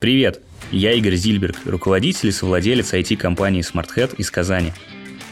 Привет, я Игорь Зильберг, руководитель и совладелец IT-компании SmartHead из Казани.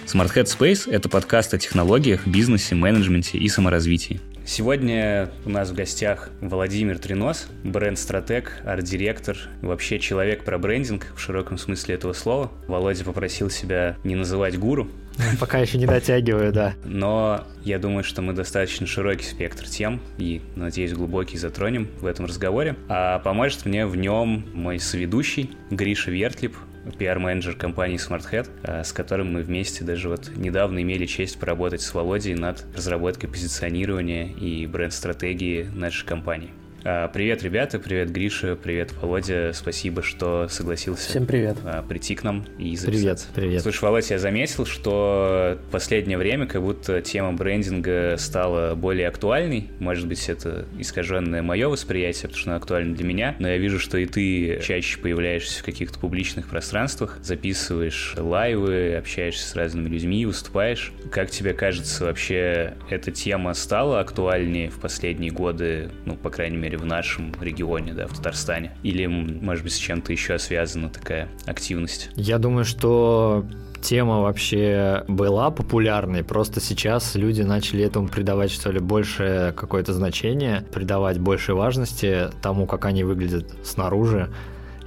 SmartHead Space – это подкаст о технологиях, бизнесе, менеджменте и саморазвитии. Сегодня у нас в гостях Владимир Тринос, бренд-стратег, арт-директор, вообще человек про брендинг в широком смысле этого слова. Володя попросил себя не называть гуру, Пока еще не дотягиваю, да. Но я думаю, что мы достаточно широкий спектр тем и, надеюсь, глубокий затронем в этом разговоре. А поможет мне в нем мой соведущий Гриша Вертлип, пиар-менеджер компании SmartHead, а, с которым мы вместе даже вот недавно имели честь поработать с Володей над разработкой позиционирования и бренд-стратегии нашей компании. А, привет, ребята, привет, Гриша, привет, Володя. Спасибо, что согласился Всем привет. А, прийти к нам и записаться. Привет, привет. Слушай, Володя, я заметил, что в последнее время как будто тема брендинга стала более актуальной. Может быть, это искаженное мое восприятие, потому что она актуальна для меня, но я вижу, что и ты чаще появляешься в каких-то публичных пространствах, записываешь лайвы, общаешься с разными людьми, выступаешь. Как тебе кажется, вообще эта тема стала актуальнее в последние годы, ну, по крайней мере, мере, в нашем регионе, да, в Татарстане? Или, может быть, с чем-то еще связана такая активность? Я думаю, что тема вообще была популярной, просто сейчас люди начали этому придавать, что ли, больше какое-то значение, придавать больше важности тому, как они выглядят снаружи.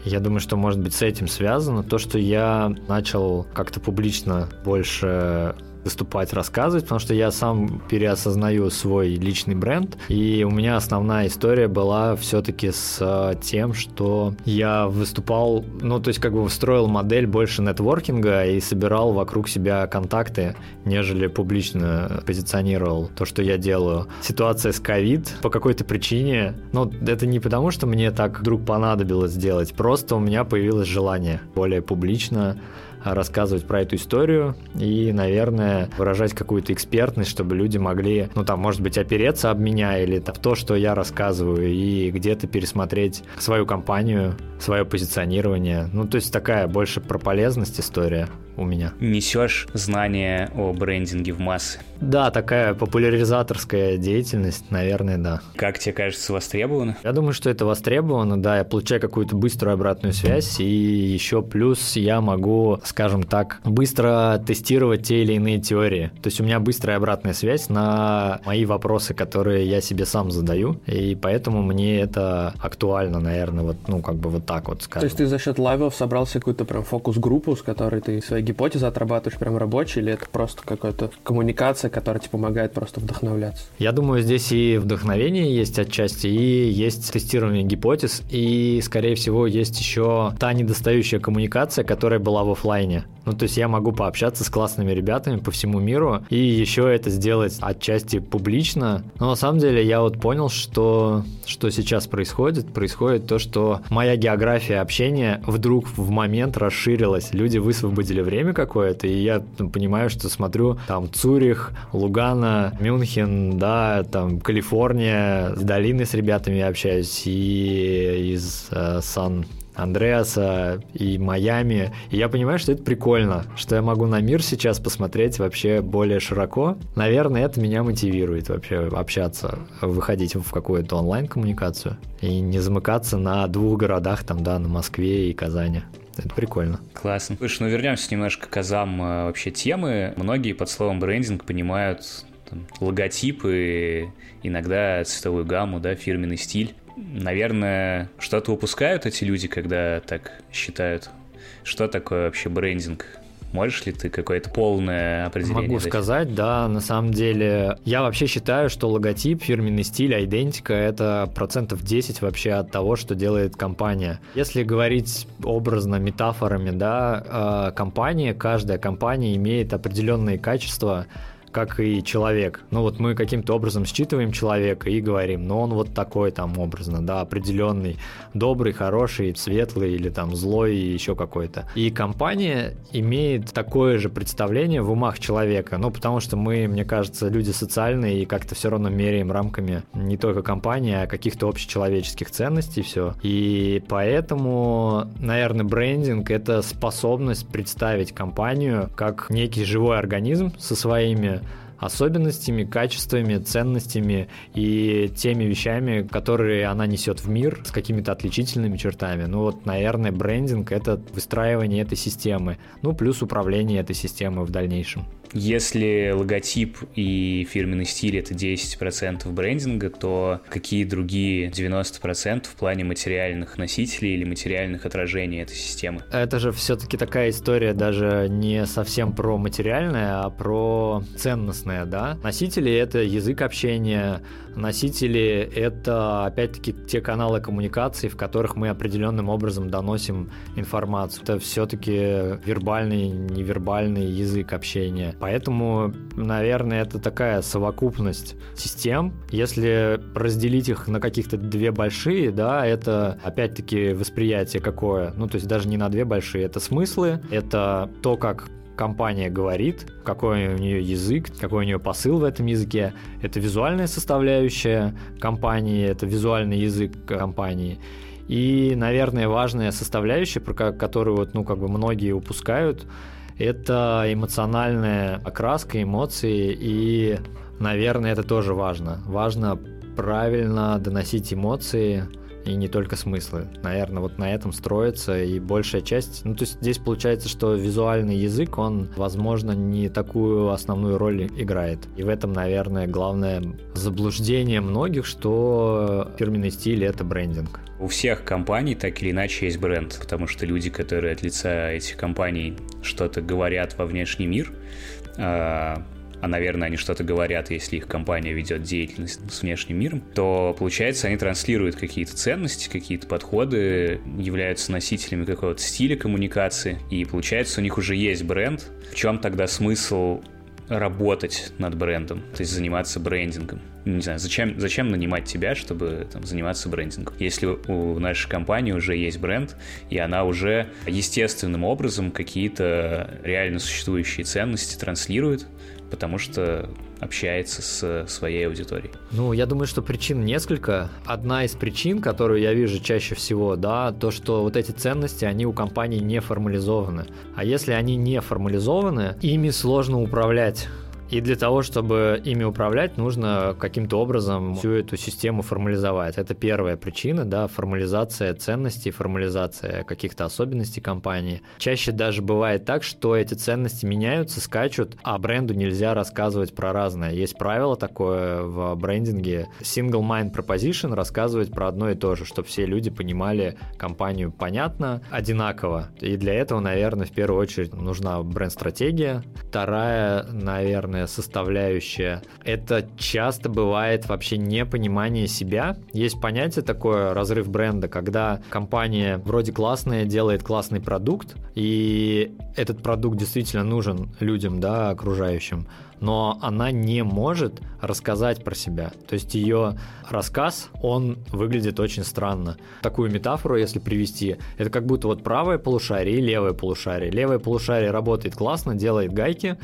Я думаю, что, может быть, с этим связано то, что я начал как-то публично больше выступать, рассказывать, потому что я сам переосознаю свой личный бренд, и у меня основная история была все-таки с э, тем, что я выступал, ну, то есть как бы строил модель больше нетворкинга и собирал вокруг себя контакты, нежели публично позиционировал то, что я делаю. Ситуация с ковид по какой-то причине, ну, это не потому, что мне так вдруг понадобилось сделать, просто у меня появилось желание более публично рассказывать про эту историю и, наверное, выражать какую-то экспертность, чтобы люди могли, ну там, может быть, опереться об меня или в то, что я рассказываю, и где-то пересмотреть свою компанию, свое позиционирование. Ну, то есть такая больше про полезность история у меня. Несешь знания о брендинге в массы. Да, такая популяризаторская деятельность, наверное, да. Как тебе кажется, востребовано? Я думаю, что это востребовано, да. Я получаю какую-то быструю обратную связь, и еще плюс я могу, скажем так, быстро тестировать те или иные теории. То есть у меня быстрая обратная связь на мои вопросы, которые я себе сам задаю, и поэтому мне это актуально, наверное, вот, ну, как бы вот так вот скажем. То есть ты за счет лайвов собрался какую-то прям фокус-группу, с которой ты свои гипотезы отрабатываешь прям рабочие, или это просто какая-то коммуникация, которая тебе помогает просто вдохновляться? Я думаю, здесь и вдохновение есть отчасти, и есть тестирование гипотез, и, скорее всего, есть еще та недостающая коммуникация, которая была в офлайне. Ну, то есть я могу пообщаться с классными ребятами по всему миру и еще это сделать отчасти публично. Но на самом деле я вот понял, что, что сейчас происходит. Происходит то, что моя география общения вдруг в момент расширилась. Люди высвободили время какое-то, и я понимаю, что смотрю там Цюрих, Лугана, Мюнхен, да, там Калифорния, с долины с ребятами общаюсь, и из э, Сан Андреаса и Майами. И я понимаю, что это прикольно, что я могу на мир сейчас посмотреть вообще более широко. Наверное, это меня мотивирует вообще общаться, выходить в какую-то онлайн-коммуникацию и не замыкаться на двух городах, там, да, на Москве и Казани. Это прикольно. Классно. Слушай, ну вернемся немножко к азам э, вообще темы. Многие под словом брендинг понимают там, логотипы, иногда цветовую гамму, да, фирменный стиль. Наверное, что-то упускают эти люди, когда так считают. Что такое вообще брендинг? Можешь ли ты какое-то полное определение Могу дать? сказать, да, на самом деле. Я вообще считаю, что логотип, фирменный стиль, идентика — это процентов 10 вообще от того, что делает компания. Если говорить образно, метафорами, да, э, компания, каждая компания имеет определенные качества, как и человек. Ну вот мы каким-то образом считываем человека и говорим, ну он вот такой там образно, да, определенный, добрый, хороший, светлый или там злой и еще какой-то. И компания имеет такое же представление в умах человека, ну потому что мы, мне кажется, люди социальные и как-то все равно меряем рамками не только компании, а каких-то общечеловеческих ценностей все. И поэтому, наверное, брендинг это способность представить компанию как некий живой организм со своими особенностями, качествами, ценностями и теми вещами, которые она несет в мир с какими-то отличительными чертами. Ну вот, наверное, брендинг — это выстраивание этой системы, ну плюс управление этой системой в дальнейшем. Если логотип и фирменный стиль — это 10% брендинга, то какие другие 90% в плане материальных носителей или материальных отражений этой системы? Это же все-таки такая история даже не совсем про материальное, а про ценностное, да? Носители — это язык общения, носители — это, опять-таки, те каналы коммуникации, в которых мы определенным образом доносим информацию. Это все-таки вербальный, невербальный язык общения. Поэтому, наверное, это такая совокупность систем. Если разделить их на каких-то две большие, да, это опять-таки восприятие какое. Ну, то есть даже не на две большие, это смыслы, это то, как компания говорит, какой у нее язык, какой у нее посыл в этом языке. Это визуальная составляющая компании, это визуальный язык компании. И, наверное, важная составляющая, про которую вот, ну, как бы многие упускают, это эмоциональная окраска, эмоции, и, наверное, это тоже важно. Важно правильно доносить эмоции, и не только смыслы. Наверное, вот на этом строится и большая часть. Ну, то есть здесь получается, что визуальный язык, он, возможно, не такую основную роль играет. И в этом, наверное, главное заблуждение многих, что фирменный стиль — это брендинг. У всех компаний так или иначе есть бренд, потому что люди, которые от лица этих компаний что-то говорят во внешний мир, а, наверное, они что-то говорят, если их компания ведет деятельность с внешним миром, то, получается, они транслируют какие-то ценности, какие-то подходы, являются носителями какого-то стиля коммуникации, и, получается, у них уже есть бренд. В чем тогда смысл работать над брендом, то есть заниматься брендингом. Не знаю, зачем, зачем нанимать тебя, чтобы там, заниматься брендингом? Если у нашей компании уже есть бренд, и она уже естественным образом какие-то реально существующие ценности транслирует, потому что общается с своей аудиторией? Ну, я думаю, что причин несколько. Одна из причин, которую я вижу чаще всего, да, то, что вот эти ценности, они у компании не формализованы. А если они не формализованы, ими сложно управлять. И для того, чтобы ими управлять, нужно каким-то образом всю эту систему формализовать. Это первая причина, да, формализация ценностей, формализация каких-то особенностей компании. Чаще даже бывает так, что эти ценности меняются, скачут, а бренду нельзя рассказывать про разное. Есть правило такое в брендинге. Single mind proposition рассказывать про одно и то же, чтобы все люди понимали компанию понятно, одинаково. И для этого, наверное, в первую очередь нужна бренд-стратегия. Вторая, наверное, важная составляющая. Это часто бывает вообще непонимание себя. Есть понятие такое, разрыв бренда, когда компания вроде классная, делает классный продукт, и этот продукт действительно нужен людям, да, окружающим, но она не может рассказать про себя. То есть ее рассказ, он выглядит очень странно. Такую метафору, если привести, это как будто вот правое полушарие и левое полушарие. Левое полушарие работает классно, делает гайки,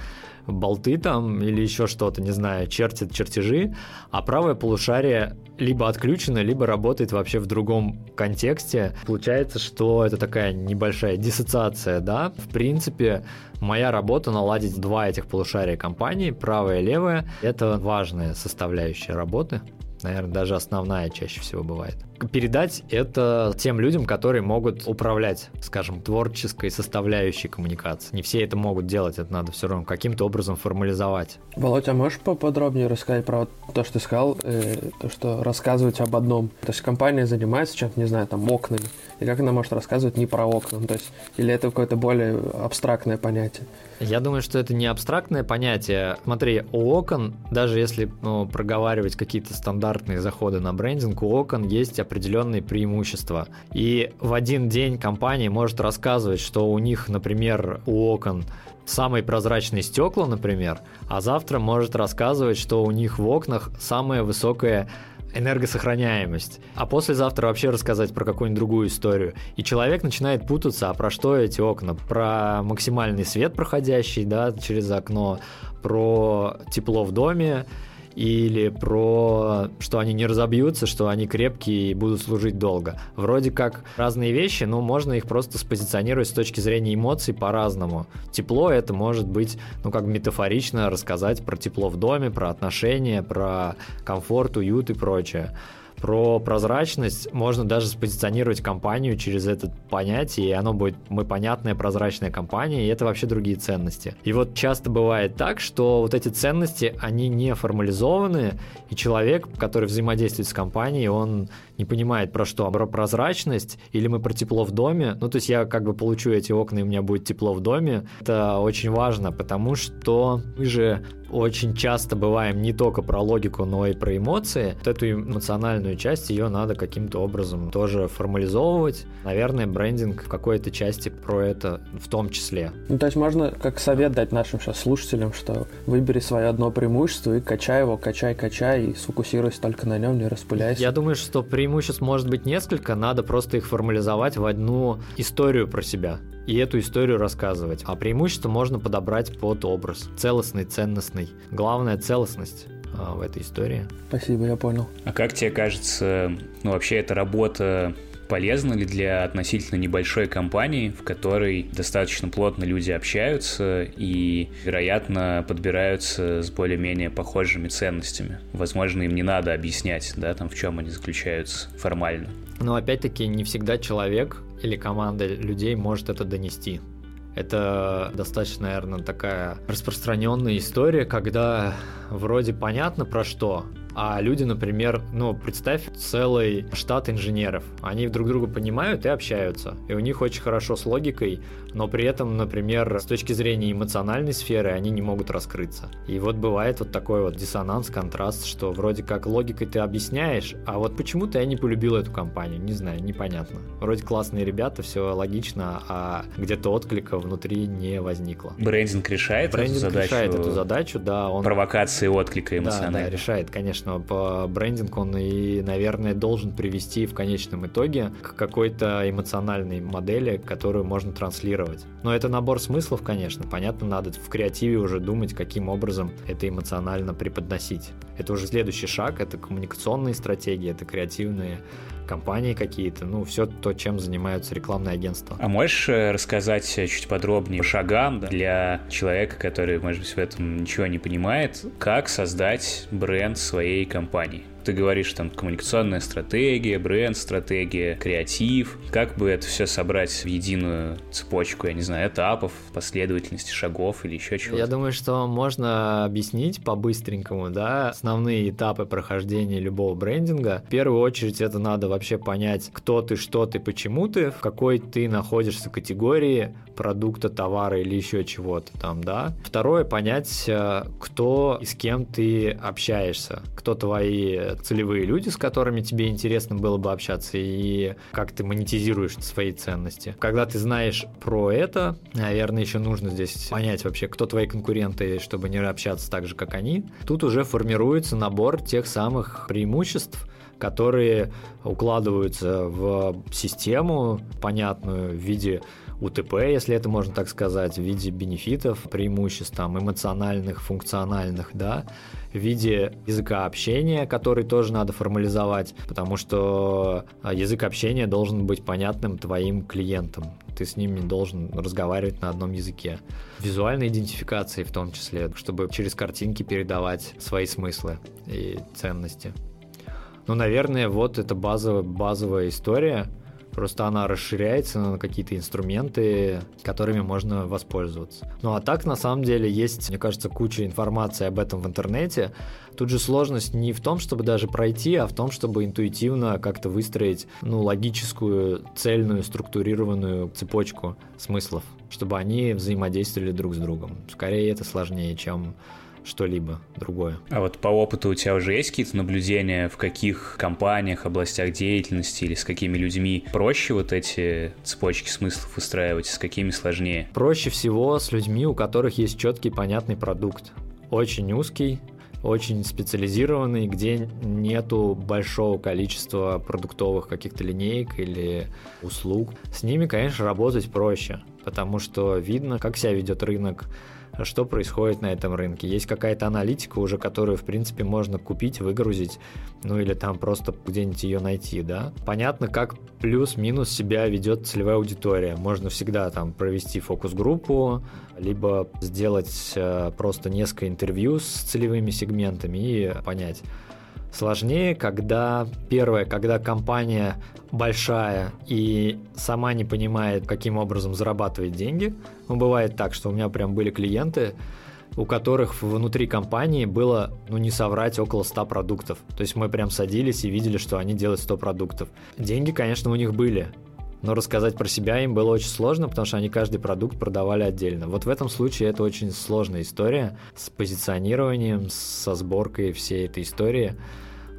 болты там или еще что-то, не знаю, чертит чертежи, а правое полушарие либо отключено, либо работает вообще в другом контексте. Получается, что это такая небольшая диссоциация, да. В принципе, моя работа наладить два этих полушария компании, правое и левое, это важная составляющая работы наверное, даже основная чаще всего бывает. Передать это тем людям, которые могут управлять, скажем, творческой составляющей коммуникации. Не все это могут делать, это надо все равно каким-то образом формализовать. Володя, а можешь поподробнее рассказать про то, что ты сказал, э, то, что рассказывать об одном? То есть компания занимается чем-то, не знаю, там, окнами, и как она может рассказывать не про окна? Ну, то есть, или это какое-то более абстрактное понятие? Я думаю, что это не абстрактное понятие. Смотри, у окон, даже если ну, проговаривать какие-то стандартные заходы на брендинг, у окон есть определенные преимущества. И в один день компания может рассказывать, что у них, например, у окон самые прозрачные стекла, например, а завтра может рассказывать, что у них в окнах самая высокая энергосохраняемость, а послезавтра вообще рассказать про какую-нибудь другую историю. И человек начинает путаться, а про что эти окна? Про максимальный свет проходящий, да, через окно, про тепло в доме, или про что они не разобьются, что они крепкие и будут служить долго. Вроде как разные вещи, но можно их просто спозиционировать с точки зрения эмоций по-разному. Тепло это может быть, ну как метафорично рассказать про тепло в доме, про отношения, про комфорт, уют и прочее. Про прозрачность можно даже спозиционировать компанию через это понятие, и оно будет мы понятная прозрачная компания, и это вообще другие ценности. И вот часто бывает так, что вот эти ценности, они не формализованы, и человек, который взаимодействует с компанией, он не понимает про что, про прозрачность или мы про тепло в доме. Ну, то есть я как бы получу эти окна, и у меня будет тепло в доме. Это очень важно, потому что мы же очень часто бываем не только про логику, но и про эмоции. Вот эту эмоциональную часть, ее надо каким-то образом тоже формализовывать. Наверное, брендинг в какой-то части про это в том числе. Ну, то есть можно как совет дать нашим сейчас слушателям, что выбери свое одно преимущество и качай его, качай, качай, и сфокусируйся только на нем, не распыляйся. Я думаю, что преимуществ может быть несколько, надо просто их формализовать в одну историю про себя и эту историю рассказывать. А преимущество можно подобрать под образ. Целостный, ценностный. Главная целостность в этой истории. Спасибо, я понял. А как тебе кажется, ну вообще эта работа полезна ли для относительно небольшой компании, в которой достаточно плотно люди общаются и, вероятно, подбираются с более-менее похожими ценностями. Возможно, им не надо объяснять, да, там, в чем они заключаются формально. Но опять-таки не всегда человек или команда людей может это донести. Это достаточно, наверное, такая распространенная история, когда вроде понятно про что, а люди, например, ну, представь целый штат инженеров. Они друг друга понимают и общаются. И у них очень хорошо с логикой, но при этом, например, с точки зрения эмоциональной сферы они не могут раскрыться. И вот бывает вот такой вот диссонанс, контраст, что вроде как логикой ты объясняешь, а вот почему-то я не полюбил эту компанию, не знаю, непонятно. Вроде классные ребята, все логично, а где-то отклика внутри не возникло. Брендинг решает Брендинг эту задачу? решает эту задачу, да. Он... Провокации отклика эмоционального. Да, да, решает, конечно конечно, по брендинг он и, наверное, должен привести в конечном итоге к какой-то эмоциональной модели, которую можно транслировать. Но это набор смыслов, конечно. Понятно, надо в креативе уже думать, каким образом это эмоционально преподносить. Это уже следующий шаг, это коммуникационные стратегии, это креативные компании какие-то, ну, все то, чем занимаются рекламные агентства. А можешь э, рассказать чуть подробнее по шагам для человека, который, может быть, в этом ничего не понимает, как создать бренд своей компании? Ты говоришь, там, коммуникационная стратегия, бренд-стратегия, креатив. Как бы это все собрать в единую цепочку, я не знаю, этапов, последовательности шагов или еще чего-то? Я думаю, что можно объяснить по-быстренькому, да, основные этапы прохождения любого брендинга. В первую очередь это надо вообще понять, кто ты, что ты, почему ты, в какой ты находишься категории продукта, товара или еще чего-то там, да. Второе, понять, э, кто и с кем ты общаешься, кто твои целевые люди, с которыми тебе интересно было бы общаться, и как ты монетизируешь свои ценности. Когда ты знаешь про это, наверное, еще нужно здесь понять вообще, кто твои конкуренты, чтобы не общаться так же, как они. Тут уже формируется набор тех самых преимуществ, которые укладываются в систему понятную в виде УТП, если это можно так сказать, в виде бенефитов, преимуществ там, эмоциональных, функциональных, да, в виде языка общения, который тоже надо формализовать, потому что а, язык общения должен быть понятным твоим клиентам. Ты с ними должен разговаривать на одном языке. Визуальной идентификации в том числе, чтобы через картинки передавать свои смыслы и ценности. Ну, наверное, вот это базовая, базовая история – Просто она расширяется на какие-то инструменты, которыми можно воспользоваться. Ну а так, на самом деле, есть, мне кажется, куча информации об этом в интернете. Тут же сложность не в том, чтобы даже пройти, а в том, чтобы интуитивно как-то выстроить ну, логическую, цельную, структурированную цепочку смыслов, чтобы они взаимодействовали друг с другом. Скорее это сложнее, чем что-либо другое. А вот по опыту у тебя уже есть какие-то наблюдения, в каких компаниях, областях деятельности или с какими людьми проще вот эти цепочки смыслов устраивать, с какими сложнее? Проще всего с людьми, у которых есть четкий понятный продукт. Очень узкий, очень специализированный, где нету большого количества продуктовых каких-то линеек или услуг. С ними, конечно, работать проще, потому что видно, как себя ведет рынок, что происходит на этом рынке. Есть какая-то аналитика уже, которую, в принципе, можно купить, выгрузить, ну или там просто где-нибудь ее найти, да. Понятно, как плюс-минус себя ведет целевая аудитория. Можно всегда там провести фокус-группу, либо сделать э, просто несколько интервью с целевыми сегментами и понять, Сложнее, когда первое, когда компания большая и сама не понимает, каким образом зарабатывать деньги. Ну, бывает так, что у меня прям были клиенты, у которых внутри компании было, ну не соврать, около 100 продуктов. То есть мы прям садились и видели, что они делают 100 продуктов. Деньги, конечно, у них были, но рассказать про себя им было очень сложно, потому что они каждый продукт продавали отдельно. Вот в этом случае это очень сложная история с позиционированием, со сборкой всей этой истории.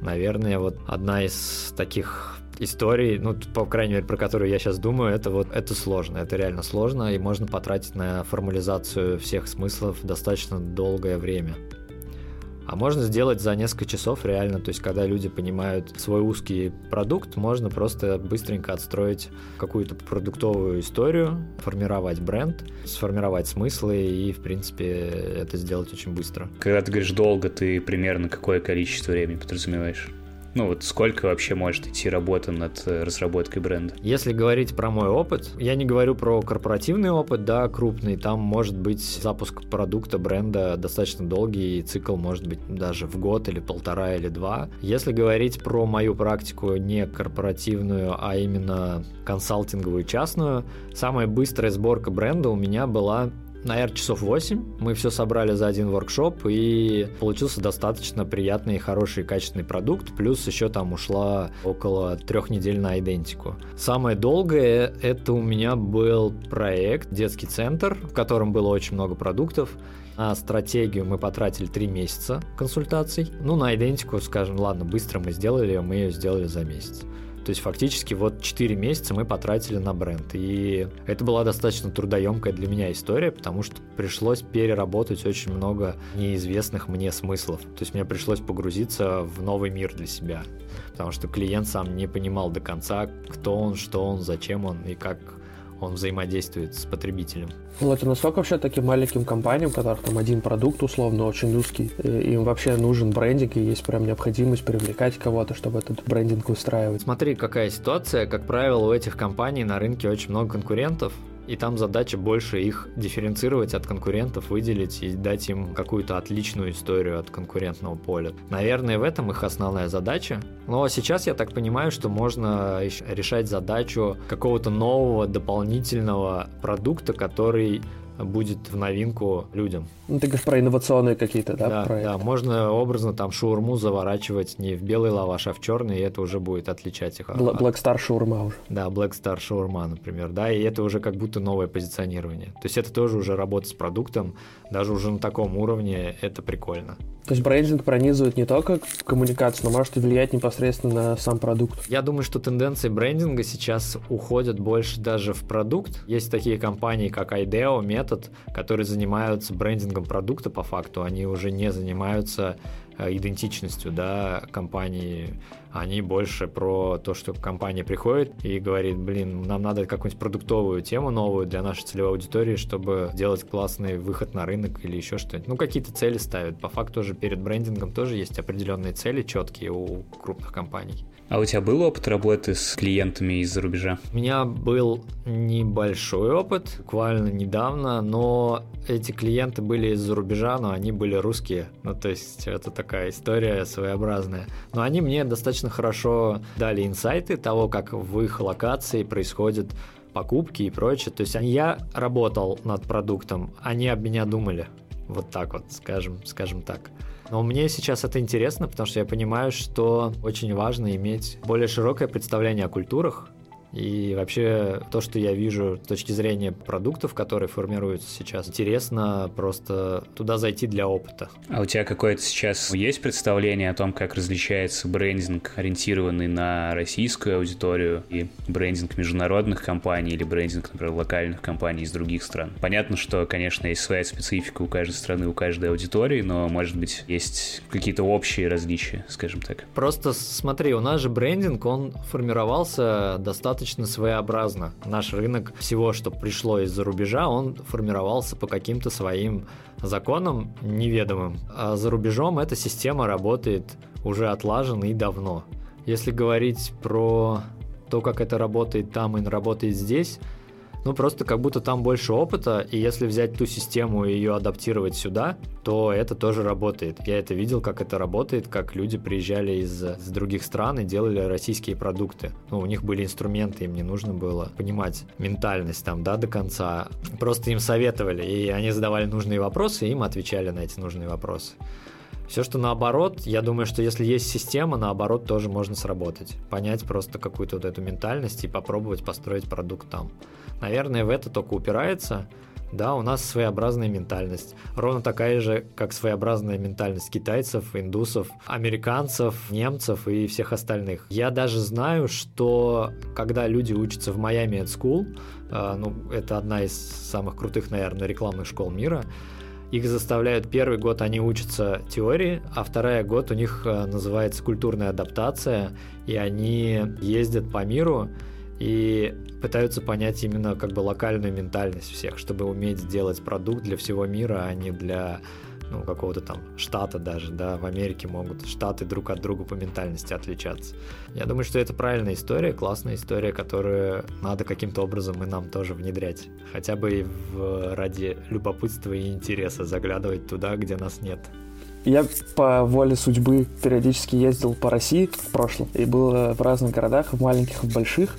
Наверное, вот одна из таких историй, ну, по крайней мере, про которую я сейчас думаю, это вот это сложно, это реально сложно, и можно потратить на формализацию всех смыслов достаточно долгое время. А можно сделать за несколько часов реально, то есть когда люди понимают свой узкий продукт, можно просто быстренько отстроить какую-то продуктовую историю, формировать бренд, сформировать смыслы и, в принципе, это сделать очень быстро. Когда ты говоришь долго, ты примерно какое количество времени подразумеваешь? Ну вот сколько вообще может идти работа над э, разработкой бренда? Если говорить про мой опыт, я не говорю про корпоративный опыт, да, крупный, там может быть запуск продукта, бренда достаточно долгий, и цикл может быть даже в год или полтора или два. Если говорить про мою практику не корпоративную, а именно консалтинговую частную, самая быстрая сборка бренда у меня была наверное, часов 8. Мы все собрали за один воркшоп, и получился достаточно приятный, хороший, качественный продукт. Плюс еще там ушла около трех недель на идентику. Самое долгое это у меня был проект «Детский центр», в котором было очень много продуктов. На стратегию мы потратили три месяца консультаций. Ну, на идентику, скажем, ладно, быстро мы сделали мы ее сделали за месяц. То есть фактически вот 4 месяца мы потратили на бренд. И это была достаточно трудоемкая для меня история, потому что пришлось переработать очень много неизвестных мне смыслов. То есть мне пришлось погрузиться в новый мир для себя. Потому что клиент сам не понимал до конца, кто он, что он, зачем он и как он взаимодействует с потребителем. Ну, это насколько вообще таким маленьким компаниям, у которых там один продукт условно очень узкий, им вообще нужен брендинг, и есть прям необходимость привлекать кого-то, чтобы этот брендинг выстраивать? Смотри, какая ситуация. Как правило, у этих компаний на рынке очень много конкурентов, и там задача больше их дифференцировать от конкурентов, выделить и дать им какую-то отличную историю от конкурентного поля. Наверное, в этом их основная задача. Но сейчас я так понимаю, что можно решать задачу какого-то нового дополнительного продукта, который будет в новинку людям. Ну, ты говоришь про инновационные какие-то, да, да проекты? Да, можно образно там шаурму заворачивать не в белый лаваш, а в черный, и это уже будет отличать их. Black Star шаурма уже. Да, Black Star шаурма, например, да, и это уже как будто новое позиционирование. То есть это тоже уже работа с продуктом, даже уже на таком уровне это прикольно. То есть брендинг пронизывает не только коммуникацию, но может и влиять непосредственно на сам продукт. Я думаю, что тенденции брендинга сейчас уходят больше даже в продукт. Есть такие компании, как IDEO, Method, которые занимаются брендингом продукта по факту. Они уже не занимаются Э, идентичностью да, компании. Они больше про то, что компания приходит и говорит, блин, нам надо какую-нибудь продуктовую тему новую для нашей целевой аудитории, чтобы делать классный выход на рынок или еще что-нибудь. Ну, какие-то цели ставят. По факту тоже перед брендингом тоже есть определенные цели четкие у крупных компаний. А у тебя был опыт работы с клиентами из-за рубежа? У меня был небольшой опыт, буквально недавно, но эти клиенты были из-за рубежа, но они были русские. Ну, то есть это такая история своеобразная. Но они мне достаточно хорошо дали инсайты того, как в их локации происходят покупки и прочее. То есть я работал над продуктом, они об меня думали. Вот так вот, скажем, скажем так. Но мне сейчас это интересно, потому что я понимаю, что очень важно иметь более широкое представление о культурах, и вообще то, что я вижу с точки зрения продуктов, которые формируются сейчас, интересно просто туда зайти для опыта. А у тебя какое-то сейчас есть представление о том, как различается брендинг, ориентированный на российскую аудиторию, и брендинг международных компаний или брендинг, например, локальных компаний из других стран? Понятно, что, конечно, есть своя специфика у каждой страны, у каждой аудитории, но, может быть, есть какие-то общие различия, скажем так. Просто смотри, у нас же брендинг, он формировался достаточно достаточно своеобразно. Наш рынок всего, что пришло из-за рубежа, он формировался по каким-то своим законам неведомым. А за рубежом эта система работает уже отлажена и давно. Если говорить про то, как это работает там и работает здесь, ну, просто как будто там больше опыта, и если взять ту систему и ее адаптировать сюда, то это тоже работает. Я это видел, как это работает, как люди приезжали из, из других стран и делали российские продукты. Ну, у них были инструменты, им не нужно было понимать ментальность там, да, до конца. Просто им советовали, и они задавали нужные вопросы, и им отвечали на эти нужные вопросы. Все, что наоборот, я думаю, что если есть система, наоборот, тоже можно сработать. Понять просто какую-то вот эту ментальность и попробовать построить продукт там. Наверное, в это только упирается. Да, у нас своеобразная ментальность. Ровно такая же, как своеобразная ментальность китайцев, индусов, американцев, немцев и всех остальных. Я даже знаю, что когда люди учатся в Miami Ed School, э, ну, это одна из самых крутых, наверное, рекламных школ мира, их заставляют первый год они учатся теории, а второй год у них э, называется культурная адаптация, и они ездят по миру и пытаются понять именно как бы локальную ментальность всех, чтобы уметь сделать продукт для всего мира, а не для ну, какого-то там штата даже, да, в Америке могут штаты друг от друга по ментальности отличаться. Я думаю, что это правильная история, классная история, которую надо каким-то образом и нам тоже внедрять. Хотя бы и в, ради любопытства и интереса заглядывать туда, где нас нет. Я по воле судьбы периодически ездил по России в прошлом и был в разных городах, в маленьких, в больших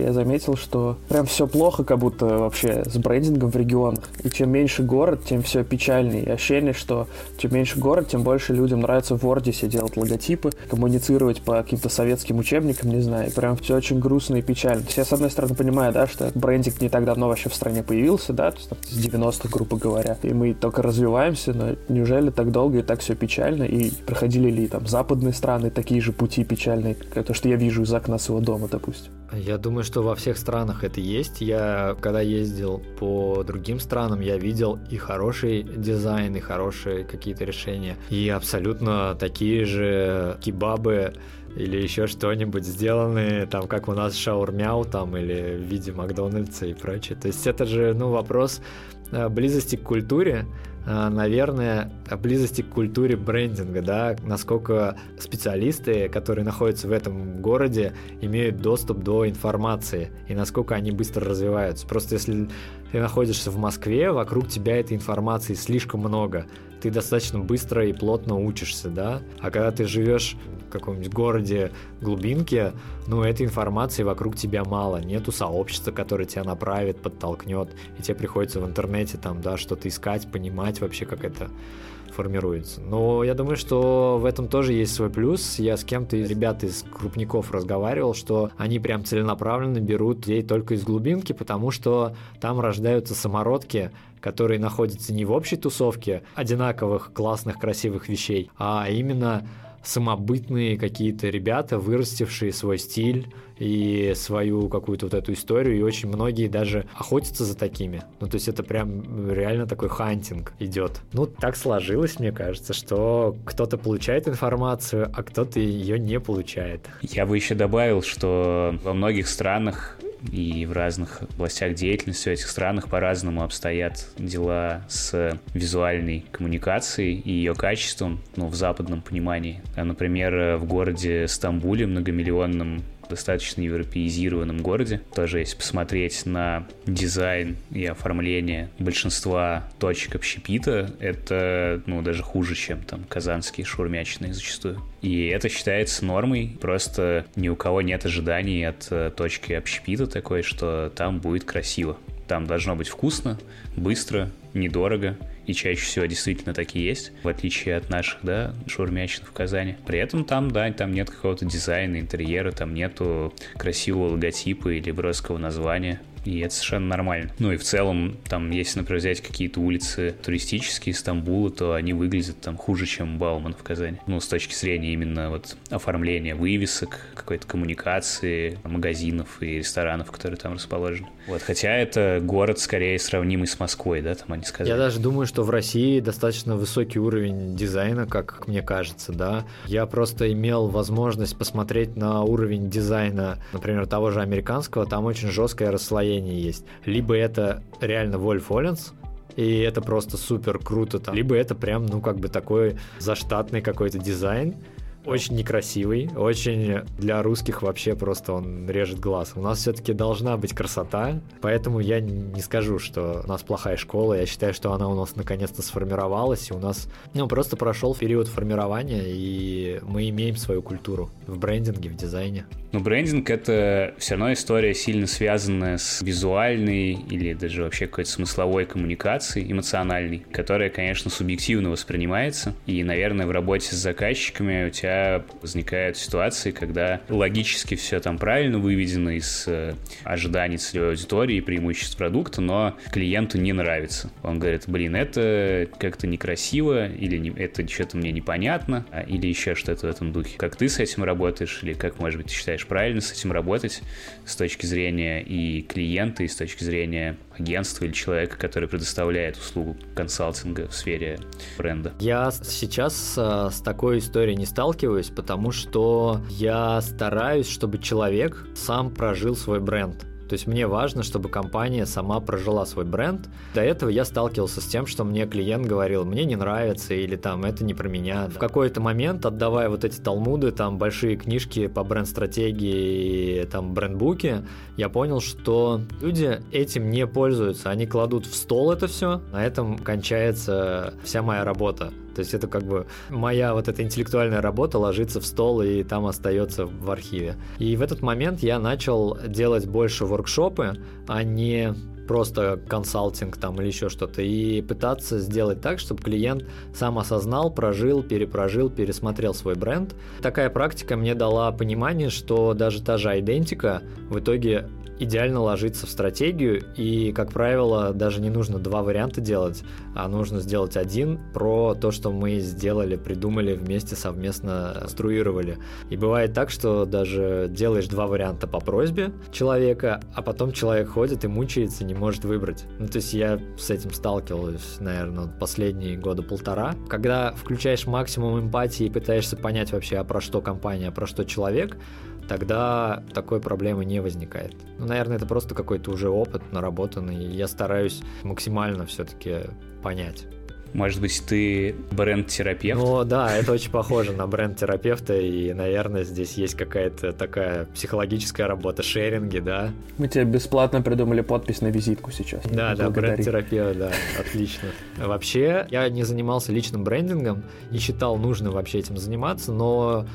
я заметил, что прям все плохо, как будто вообще с брендингом в регионах. И чем меньше город, тем все печальнее. И ощущение, что чем меньше город, тем больше людям нравится в Word себе делать логотипы, коммуницировать по каким-то советским учебникам, не знаю. И прям все очень грустно и печально. То есть я, с одной стороны, понимаю, да, что брендинг не так давно вообще в стране появился, да, то есть, там, с 90-х, грубо говоря. И мы только развиваемся, но неужели так долго и так все печально? И проходили ли там западные страны такие же пути печальные, как то, что я вижу из окна своего дома, допустим? Я думаю, что во всех странах это есть. Я, когда ездил по другим странам, я видел и хороший дизайн, и хорошие какие-то решения, и абсолютно такие же кебабы или еще что-нибудь сделанные, там, как у нас шаурмяу, там, или в виде Макдональдса и прочее. То есть это же, ну, вопрос э, близости к культуре, а, наверное, близости к культуре брендинга, да, насколько специалисты, которые находятся в этом городе, имеют доступ до информации и насколько они быстро развиваются. Просто если ты находишься в Москве, вокруг тебя этой информации слишком много, ты достаточно быстро и плотно учишься, да, а когда ты живешь каком-нибудь городе глубинке, ну, этой информации вокруг тебя мало. Нету сообщества, которое тебя направит, подтолкнет, и тебе приходится в интернете там, да, что-то искать, понимать вообще, как это формируется. Но я думаю, что в этом тоже есть свой плюс. Я с кем-то из ребят из крупников разговаривал, что они прям целенаправленно берут людей только из глубинки, потому что там рождаются самородки, которые находятся не в общей тусовке одинаковых классных красивых вещей, а именно самобытные какие-то ребята, вырастившие свой стиль и свою какую-то вот эту историю, и очень многие даже охотятся за такими. Ну, то есть это прям реально такой хантинг идет. Ну, так сложилось, мне кажется, что кто-то получает информацию, а кто-то ее не получает. Я бы еще добавил, что во многих странах и в разных областях деятельности в этих странах по-разному обстоят дела с визуальной коммуникацией и ее качеством, ну, в западном понимании. А, например, в городе Стамбуле, многомиллионном достаточно европеизированном городе. Тоже если посмотреть на дизайн и оформление большинства точек общепита, это ну, даже хуже, чем там казанские шаурмячные зачастую. И это считается нормой, просто ни у кого нет ожиданий от э, точки общепита такой, что там будет красиво. Там должно быть вкусно, быстро, недорого, и чаще всего действительно такие есть, в отличие от наших, да, шаурмячин в Казани. При этом там, да, там нет какого-то дизайна, интерьера, там нету красивого логотипа или броского названия. И это совершенно нормально. Ну и в целом, там, если, например, взять какие-то улицы туристические Стамбула, то они выглядят там хуже, чем Бауман в Казани. Ну, с точки зрения именно вот оформления вывесок, какой-то коммуникации, магазинов и ресторанов, которые там расположены. Вот, хотя это город скорее сравнимый с Москвой, да, там они сказали. Я даже думаю, что в России достаточно высокий уровень дизайна, как мне кажется, да. Я просто имел возможность посмотреть на уровень дизайна, например, того же американского, там очень жесткое расслоение есть. Либо это реально Вольф Оленс, и это просто супер круто там. Либо это прям, ну, как бы такой заштатный какой-то дизайн, очень некрасивый, очень для русских вообще просто он режет глаз. У нас все-таки должна быть красота, поэтому я не скажу, что у нас плохая школа. Я считаю, что она у нас наконец-то сформировалась, и у нас ну, просто прошел период формирования, и мы имеем свою культуру в брендинге, в дизайне. Но брендинг — это все равно история, сильно связанная с визуальной или даже вообще какой-то смысловой коммуникацией, эмоциональной, которая, конечно, субъективно воспринимается. И, наверное, в работе с заказчиками у тебя возникают ситуации, когда логически все там правильно выведено из э, ожиданий целевой аудитории преимуществ продукта, но клиенту не нравится. Он говорит, блин, это как-то некрасиво, или не, это что-то мне непонятно, а, или еще что-то в этом духе. Как ты с этим работаешь, или как, может быть, ты считаешь правильно с этим работать с точки зрения и клиента, и с точки зрения агентства или человека, который предоставляет услугу консалтинга в сфере бренда? Я сейчас э, с такой историей не сталкиваюсь, потому что я стараюсь, чтобы человек сам прожил свой бренд. То есть мне важно, чтобы компания сама прожила свой бренд. До этого я сталкивался с тем, что мне клиент говорил, мне не нравится или там это не про меня. В какой-то момент, отдавая вот эти талмуды, там большие книжки по бренд-стратегии, там брендбуки, я понял, что люди этим не пользуются. Они кладут в стол это все, на этом кончается вся моя работа. То есть это как бы моя вот эта интеллектуальная работа ложится в стол и там остается в архиве. И в этот момент я начал делать больше воркшопы, а не просто консалтинг там или еще что-то, и пытаться сделать так, чтобы клиент сам осознал, прожил, перепрожил, пересмотрел свой бренд. Такая практика мне дала понимание, что даже та же идентика в итоге идеально ложится в стратегию, и, как правило, даже не нужно два варианта делать, а нужно сделать один про то, что мы сделали, придумали, вместе совместно струировали. И бывает так, что даже делаешь два варианта по просьбе человека, а потом человек ходит и мучается, не может выбрать. Ну, то есть я с этим сталкивался, наверное, последние года полтора. Когда включаешь максимум эмпатии и пытаешься понять вообще, а про что компания, а про что человек, тогда такой проблемы не возникает. Ну, наверное, это просто какой-то уже опыт наработанный, и я стараюсь максимально все-таки понять. Может быть, ты бренд-терапевт? Ну да, это очень похоже на бренд-терапевта, и, наверное, здесь есть какая-то такая психологическая работа, шеринги, да. Мы тебе бесплатно придумали подпись на визитку сейчас. Да, да, бренд-терапевт, да, отлично. Вообще, я не занимался личным брендингом, не считал нужным вообще этим заниматься, но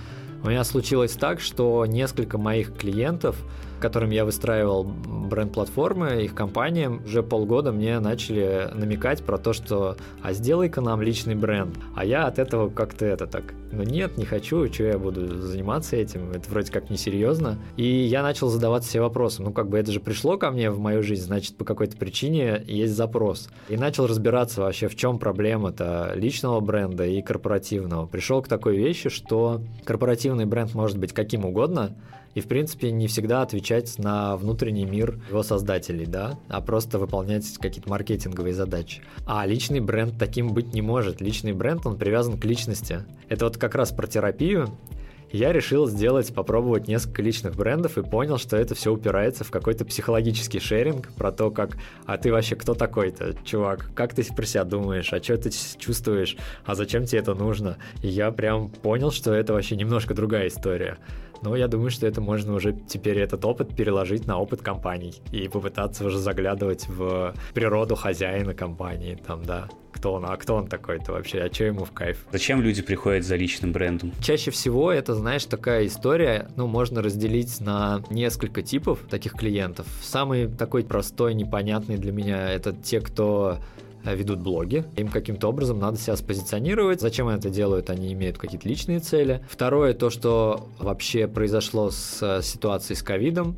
у меня случилось так, что несколько моих клиентов которым я выстраивал бренд-платформы, их компаниям, уже полгода мне начали намекать про то, что «а сделай-ка нам личный бренд». А я от этого как-то это так, ну нет, не хочу, что я буду заниматься этим, это вроде как несерьезно. И я начал задаваться себе вопросом, ну как бы это же пришло ко мне в мою жизнь, значит по какой-то причине есть запрос. И начал разбираться вообще, в чем проблема-то личного бренда и корпоративного. Пришел к такой вещи, что корпоративный бренд может быть каким угодно, и, в принципе, не всегда отвечать на внутренний мир его создателей, да, а просто выполнять какие-то маркетинговые задачи. А личный бренд таким быть не может. Личный бренд, он привязан к личности. Это вот как раз про терапию, я решил сделать, попробовать несколько личных брендов и понял, что это все упирается в какой-то психологический шеринг про то, как, а ты вообще кто такой-то, чувак, как ты про себя думаешь, а что ты чувствуешь, а зачем тебе это нужно? И я прям понял, что это вообще немножко другая история. Но я думаю, что это можно уже теперь этот опыт переложить на опыт компаний и попытаться уже заглядывать в природу хозяина компании, там, да, кто он, а кто он такой-то вообще, а что ему в кайф. Зачем люди приходят за личным брендом? Чаще всего это, знаешь, такая история, ну, можно разделить на несколько типов таких клиентов. Самый такой простой, непонятный для меня, это те, кто ведут блоги. Им каким-то образом надо себя спозиционировать. Зачем они это делают? Они имеют какие-то личные цели. Второе, то, что вообще произошло с э, ситуацией с ковидом.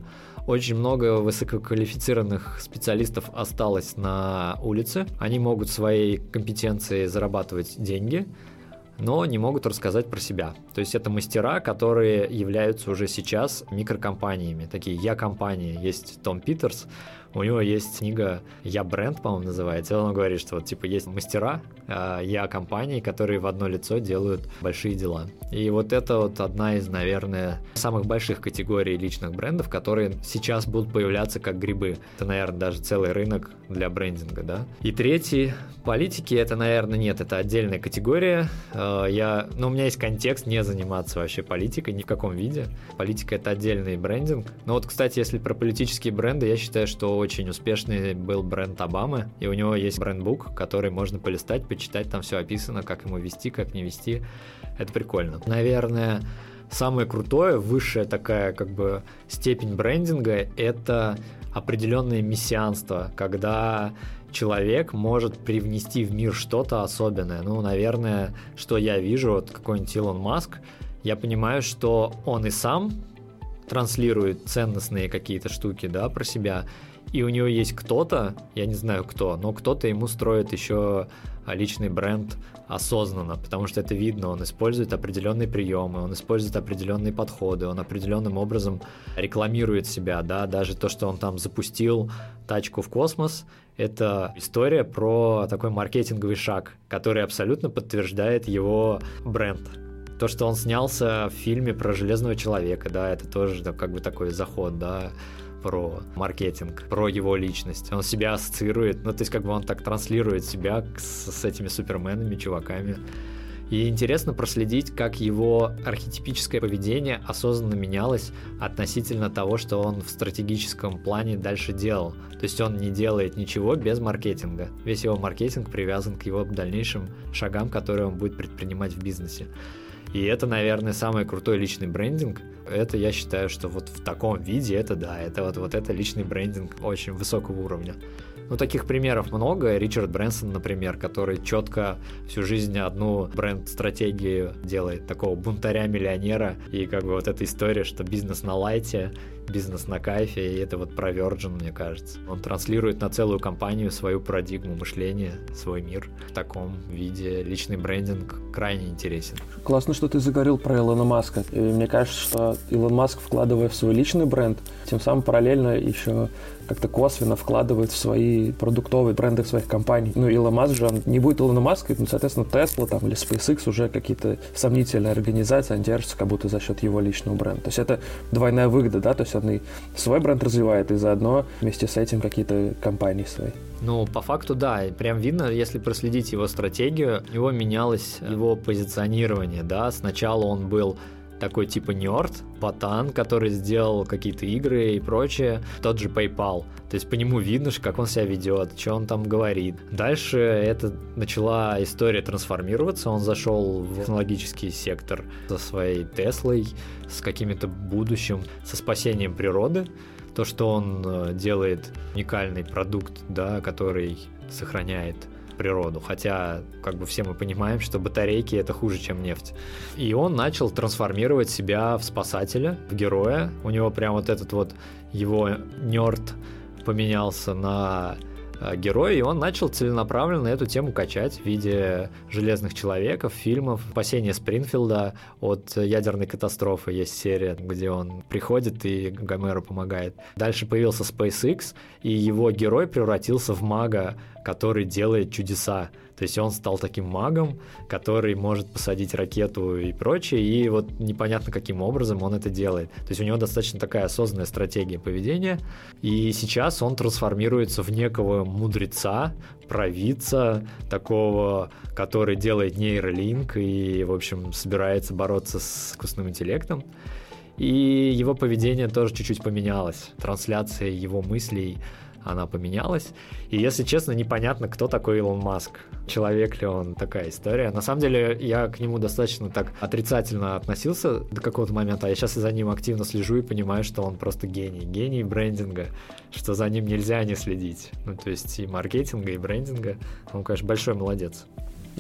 очень много высококвалифицированных специалистов осталось на улице. Они могут своей компетенцией зарабатывать деньги, но не могут рассказать про себя. То есть это мастера, которые являются уже сейчас микрокомпаниями, такие я-компании. Есть Том Питерс, у него есть книга «Я бренд», по-моему, называется. Он говорит, что вот типа есть мастера, а я компании, которые в одно лицо делают большие дела. И вот это вот одна из, наверное, самых больших категорий личных брендов, которые сейчас будут появляться как грибы. Это, наверное, даже целый рынок для брендинга, да. И третий, политики, это, наверное, нет, это отдельная категория. А, я, ну, у меня есть контекст не заниматься вообще политикой ни в каком виде. Политика — это отдельный брендинг. Но вот, кстати, если про политические бренды, я считаю, что очень успешный был бренд Обамы, и у него есть брендбук, который можно полистать, почитать, там все описано, как ему вести, как не вести. Это прикольно. Наверное, самое крутое, высшая такая как бы степень брендинга — это определенное мессианство, когда человек может привнести в мир что-то особенное. Ну, наверное, что я вижу, вот какой-нибудь Илон Маск, я понимаю, что он и сам транслирует ценностные какие-то штуки, да, про себя, и у него есть кто-то, я не знаю кто, но кто-то ему строит еще личный бренд осознанно, потому что это видно, он использует определенные приемы, он использует определенные подходы, он определенным образом рекламирует себя, да, даже то, что он там запустил тачку в космос, это история про такой маркетинговый шаг, который абсолютно подтверждает его бренд. То, что он снялся в фильме про Железного Человека, да, это тоже как бы такой заход, да, про маркетинг, про его личность. Он себя ассоциирует, ну, то есть как бы он так транслирует себя с, с этими суперменами, чуваками. И интересно проследить, как его архетипическое поведение осознанно менялось относительно того, что он в стратегическом плане дальше делал. То есть он не делает ничего без маркетинга. Весь его маркетинг привязан к его дальнейшим шагам, которые он будет предпринимать в бизнесе. И это, наверное, самый крутой личный брендинг. Это я считаю, что вот в таком виде это да, это вот, вот это личный брендинг очень высокого уровня. Ну, таких примеров много. Ричард Брэнсон, например, который четко всю жизнь одну бренд-стратегию делает, такого бунтаря-миллионера. И как бы вот эта история, что бизнес на лайте, бизнес на кайфе, и это вот про Virgin, мне кажется. Он транслирует на целую компанию свою парадигму мышления, свой мир в таком виде. Личный брендинг крайне интересен. Классно, что ты заговорил про Илона Маска. И мне кажется, что Илон Маск, вкладывая в свой личный бренд, тем самым параллельно еще как-то косвенно вкладывает в свои продуктовые бренды своих компаний. Ну, Илон Маск же, он не будет Илона Маска, ну, соответственно, Tesla там или SpaceX уже какие-то сомнительные организации, они держатся как будто за счет его личного бренда. То есть это двойная выгода, да, то есть он и свой бренд развивает, и заодно вместе с этим какие-то компании свои. Ну, по факту, да, прям видно, если проследить его стратегию, у него менялось его позиционирование, да, сначала он был такой типа нерд, ботан, который сделал какие-то игры и прочее, тот же PayPal. То есть по нему видно, как он себя ведет, что он там говорит. Дальше это начала история трансформироваться, он зашел в технологический сектор со своей Теслой, с каким-то будущим, со спасением природы. То, что он э, делает уникальный продукт, да, который сохраняет природу, хотя как бы все мы понимаем, что батарейки это хуже, чем нефть. И он начал трансформировать себя в спасателя, в героя. У него прям вот этот вот его нерд поменялся на герой, и он начал целенаправленно эту тему качать в виде «Железных человеков», фильмов. «Спасение Спрингфилда» от ядерной катастрофы есть серия, где он приходит и Гомеру помогает. Дальше появился SpaceX, и его герой превратился в мага, который делает чудеса. То есть он стал таким магом, который может посадить ракету и прочее, и вот непонятно каким образом он это делает. То есть у него достаточно такая осознанная стратегия поведения, и сейчас он трансформируется в некого мудреца, провидца, такого, который делает нейролинк и, в общем, собирается бороться с искусственным интеллектом. И его поведение тоже чуть-чуть поменялось. Трансляция его мыслей она поменялась. И, если честно, непонятно, кто такой Илон Маск. Человек ли он, такая история. На самом деле, я к нему достаточно так отрицательно относился до какого-то момента, а я сейчас за ним активно слежу и понимаю, что он просто гений. Гений брендинга, что за ним нельзя не следить. Ну, то есть и маркетинга, и брендинга. Он, конечно, большой молодец.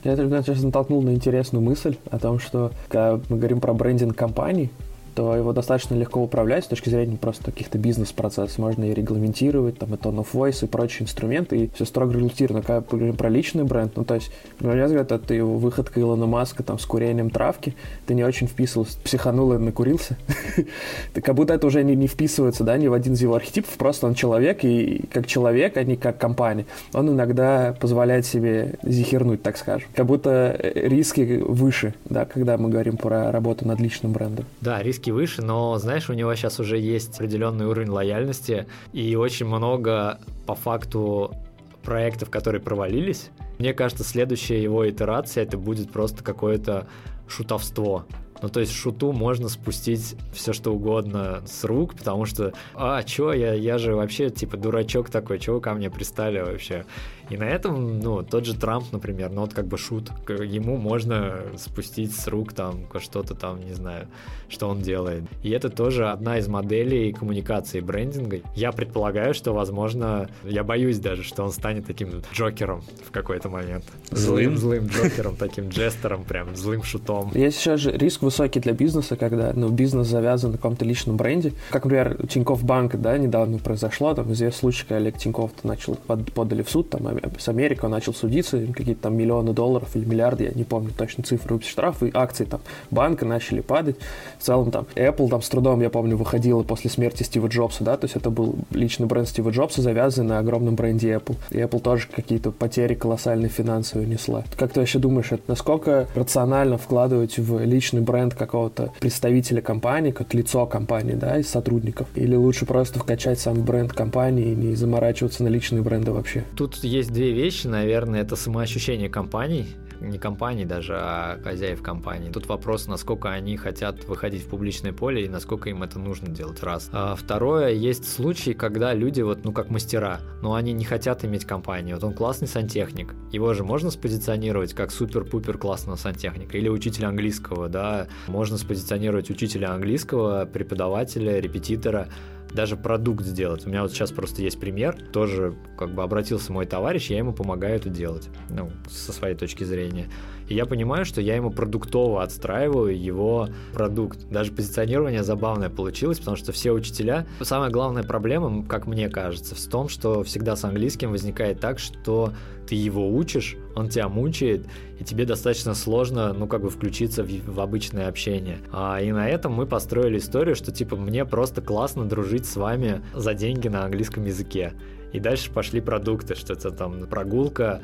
Я тебя сейчас натолкнул на интересную мысль о том, что когда мы говорим про брендинг компаний, то его достаточно легко управлять с точки зрения просто каких-то бизнес-процессов. Можно и регламентировать, там, и tone of voice, и прочие инструменты, и все строго регламентировано. Когда говорим про личный бренд, ну, то есть, на мой взгляд, это его выходка Илона Маска там с курением травки, ты не очень вписывался, психанул и накурился. Как будто это уже не, не вписывается, да, ни в один из его архетипов, просто он человек, и как человек, а не как компания. Он иногда позволяет себе зихернуть, так скажем. Как будто риски выше, да, когда мы говорим про работу над личным брендом. Да, риски выше, но, знаешь, у него сейчас уже есть определенный уровень лояльности и очень много, по факту, проектов, которые провалились. Мне кажется, следующая его итерация это будет просто какое-то шутовство. Ну, то есть шуту можно спустить все что угодно с рук, потому что, а, чё, я, я же вообще, типа, дурачок такой, чего ко мне пристали вообще? И на этом, ну, тот же Трамп, например, ну, вот как бы шут, ему можно спустить с рук там что-то там, не знаю, что он делает. И это тоже одна из моделей коммуникации брендинга. Я предполагаю, что, возможно, я боюсь даже, что он станет таким Джокером в какой-то момент. Злым, злым Джокером, таким джестером, прям злым шутом. Есть сейчас же риск высокий для бизнеса, когда ну, бизнес завязан на каком-то личном бренде. Как, например, Тинькофф Банк, да, недавно произошло, там известный случай, когда Олег Тинькофф начал, под, подали в суд, там, с Америкой начал судиться, какие-то там миллионы долларов или миллиарды, я не помню точно цифры, штрафы, акции там банка начали падать. В целом там Apple там с трудом, я помню, выходила после смерти Стива Джобса, да, то есть это был личный бренд Стива Джобса, завязанный на огромном бренде Apple. И Apple тоже какие-то потери колоссальные финансовые несла. Как ты вообще думаешь, это насколько рационально вкладывать в личный бренд какого-то представителя компании, как лицо компании, да, из сотрудников? Или лучше просто вкачать сам бренд компании и не заморачиваться на личные бренды вообще? Тут есть две вещи, наверное, это самоощущение компаний, не компаний даже, а хозяев компании. Тут вопрос, насколько они хотят выходить в публичное поле и насколько им это нужно делать, раз. А второе, есть случаи, когда люди вот, ну, как мастера, но они не хотят иметь компанию. Вот он классный сантехник, его же можно спозиционировать как супер-пупер классного сантехника или учителя английского, да, можно спозиционировать учителя английского, преподавателя, репетитора, даже продукт сделать. У меня вот сейчас просто есть пример, тоже как бы обратился мой товарищ, я ему помогаю это делать, ну, со своей точки зрения. И я понимаю, что я ему продуктово отстраиваю его продукт. Даже позиционирование забавное получилось, потому что все учителя... Самая главная проблема, как мне кажется, в том, что всегда с английским возникает так, что ты его учишь, он тебя мучает, и тебе достаточно сложно, ну, как бы включиться в, в обычное общение. А, и на этом мы построили историю, что, типа, мне просто классно дружить с вами за деньги на английском языке. И дальше пошли продукты, что это там прогулка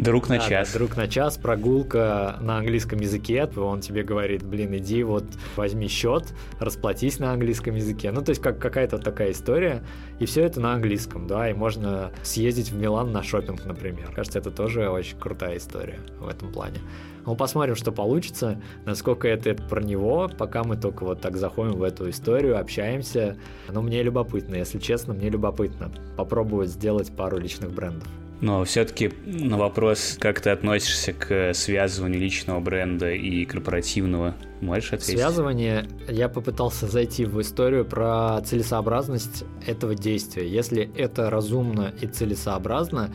Друг на да, час. Да, друг на час, прогулка на английском языке. Он тебе говорит, блин, иди вот возьми счет, расплатись на английском языке. Ну, то есть как какая-то такая история. И все это на английском, да, и можно съездить в Милан на шопинг, например. Кажется, это тоже очень крутая история в этом плане. Ну, посмотрим, что получится, насколько это про него, пока мы только вот так заходим в эту историю, общаемся. Но мне любопытно, если честно, мне любопытно попробовать сделать пару личных брендов. Но все-таки на вопрос, как ты относишься к связыванию личного бренда и корпоративного, можешь ответить? Связывание, я попытался зайти в историю про целесообразность этого действия. Если это разумно и целесообразно,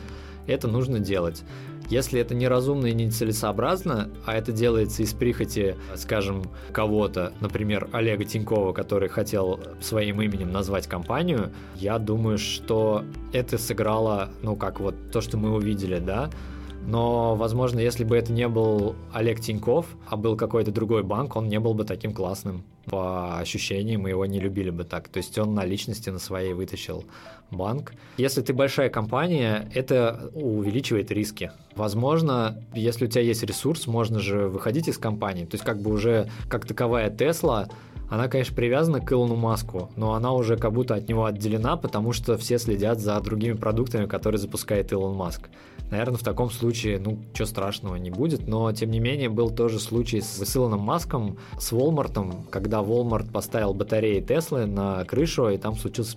это нужно делать. Если это неразумно и нецелесообразно, а это делается из прихоти, скажем, кого-то, например, Олега Тинькова, который хотел своим именем назвать компанию, я думаю, что это сыграло, ну, как вот то, что мы увидели, да, но, возможно, если бы это не был Олег Тиньков, а был какой-то другой банк, он не был бы таким классным. По ощущениям, мы его не любили бы так. То есть он на личности на своей вытащил банк. Если ты большая компания, это увеличивает риски. Возможно, если у тебя есть ресурс, можно же выходить из компании. То есть как бы уже как таковая Тесла, она, конечно, привязана к Илону Маску, но она уже как будто от него отделена, потому что все следят за другими продуктами, которые запускает Илон Маск. Наверное, в таком случае, ну, ничего страшного не будет, но, тем не менее, был тоже случай с, Илоном Маском, с Walmart, когда Walmart поставил батареи Теслы на крышу, и там случился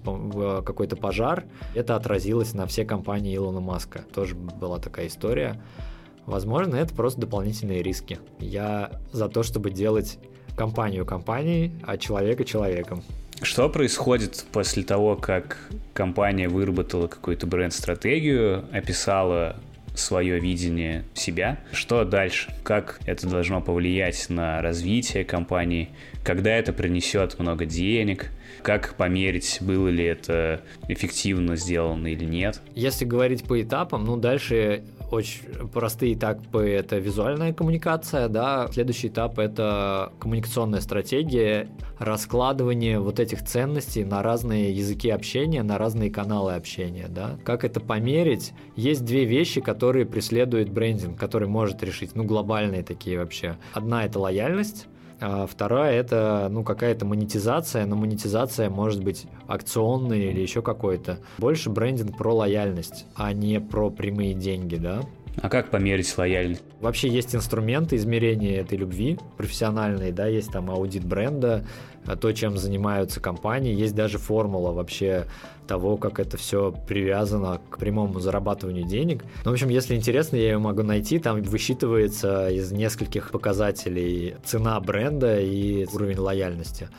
какой-то пожар. Это отразилось на все компании Илона Маска. Тоже была такая история. Возможно, это просто дополнительные риски. Я за то, чтобы делать компанию компанией, а человека человеком. Что происходит после того, как компания выработала какую-то бренд-стратегию, описала свое видение себя. Что дальше? Как это должно повлиять на развитие компании? Когда это принесет много денег? Как померить, было ли это эффективно сделано или нет? Если говорить по этапам, ну дальше очень простые этапы – это визуальная коммуникация, да. Следующий этап – это коммуникационная стратегия, раскладывание вот этих ценностей на разные языки общения, на разные каналы общения, да. Как это померить? Есть две вещи, которые преследует брендинг, который может решить, ну, глобальные такие вообще. Одна – это лояльность, а вторая это ну какая-то монетизация, но монетизация может быть акционная или еще какой-то. Больше брендинг про лояльность, а не про прямые деньги, да. А как померить лояльность? Вообще есть инструменты измерения этой любви профессиональные, да, есть там аудит бренда, то, чем занимаются компании, есть даже формула вообще того, как это все привязано к прямому зарабатыванию денег. Ну, в общем, если интересно, я ее могу найти, там высчитывается из нескольких показателей цена бренда и уровень лояльности.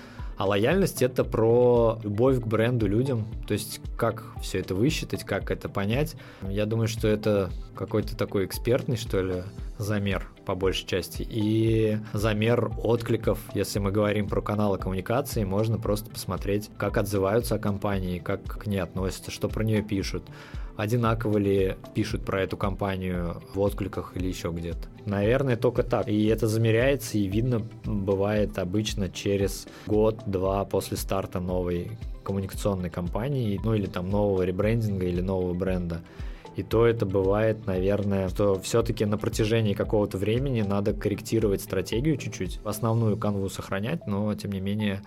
А лояльность это про любовь к бренду, людям. То есть как все это высчитать, как это понять. Я думаю, что это какой-то такой экспертный, что ли, замер по большей части. И замер откликов, если мы говорим про каналы коммуникации, можно просто посмотреть, как отзываются о компании, как к ней относятся, что про нее пишут одинаково ли пишут про эту компанию в откликах или еще где-то. Наверное, только так. И это замеряется и видно бывает обычно через год-два после старта новой коммуникационной кампании, ну или там нового ребрендинга или нового бренда. И то это бывает, наверное, что все-таки на протяжении какого-то времени надо корректировать стратегию чуть-чуть, основную канву сохранять, но тем не менее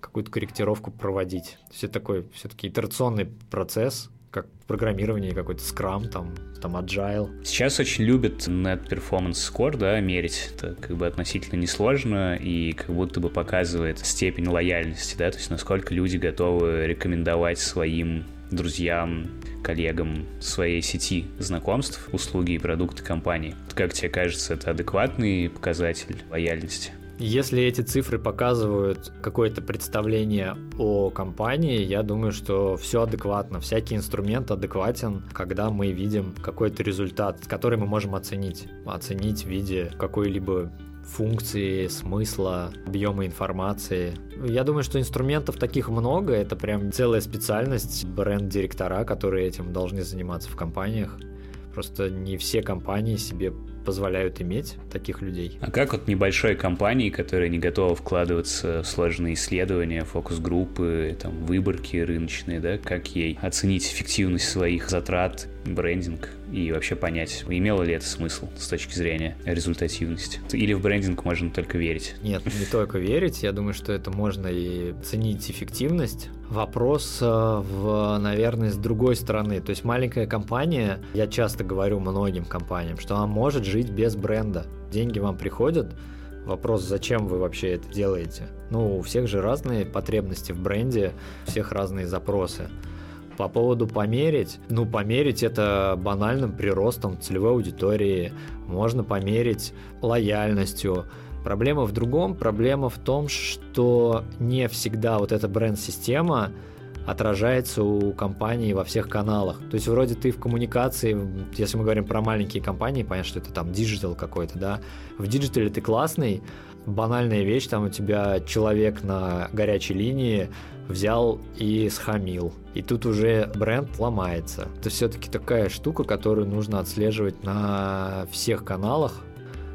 какую-то корректировку проводить. Это такой все-таки итерационный процесс, как программирование, какой-то Scrum, там, там Agile. Сейчас очень любят Net Performance Score, да, мерить. Это как бы относительно несложно и как будто бы показывает степень лояльности, да, то есть насколько люди готовы рекомендовать своим друзьям, коллегам своей сети знакомств, услуги и продукты компании. Как тебе кажется, это адекватный показатель лояльности? Если эти цифры показывают какое-то представление о компании, я думаю, что все адекватно, всякий инструмент адекватен, когда мы видим какой-то результат, который мы можем оценить. Оценить в виде какой-либо функции, смысла, объема информации. Я думаю, что инструментов таких много, это прям целая специальность бренд-директора, которые этим должны заниматься в компаниях. Просто не все компании себе позволяют иметь таких людей. А как вот небольшой компании, которые не готовы вкладываться в сложные исследования, фокус-группы, там, выборки рыночные, да, как ей оценить эффективность своих затрат, брендинг и вообще понять, имело ли это смысл с точки зрения результативности. Или в брендинг можно только верить? Нет, не только верить. Я думаю, что это можно и ценить эффективность. Вопрос, э, в, наверное, с другой стороны. То есть маленькая компания, я часто говорю многим компаниям, что она может жить без бренда. Деньги вам приходят, Вопрос, зачем вы вообще это делаете? Ну, у всех же разные потребности в бренде, у всех разные запросы. По поводу померить, ну, померить это банальным приростом целевой аудитории, можно померить лояльностью. Проблема в другом, проблема в том, что не всегда вот эта бренд-система отражается у компании во всех каналах. То есть вроде ты в коммуникации, если мы говорим про маленькие компании, понятно, что это там digital какой-то, да, в digital е ты классный, банальная вещь, там у тебя человек на горячей линии взял и схамил. И тут уже бренд ломается. Это все-таки такая штука, которую нужно отслеживать на всех каналах.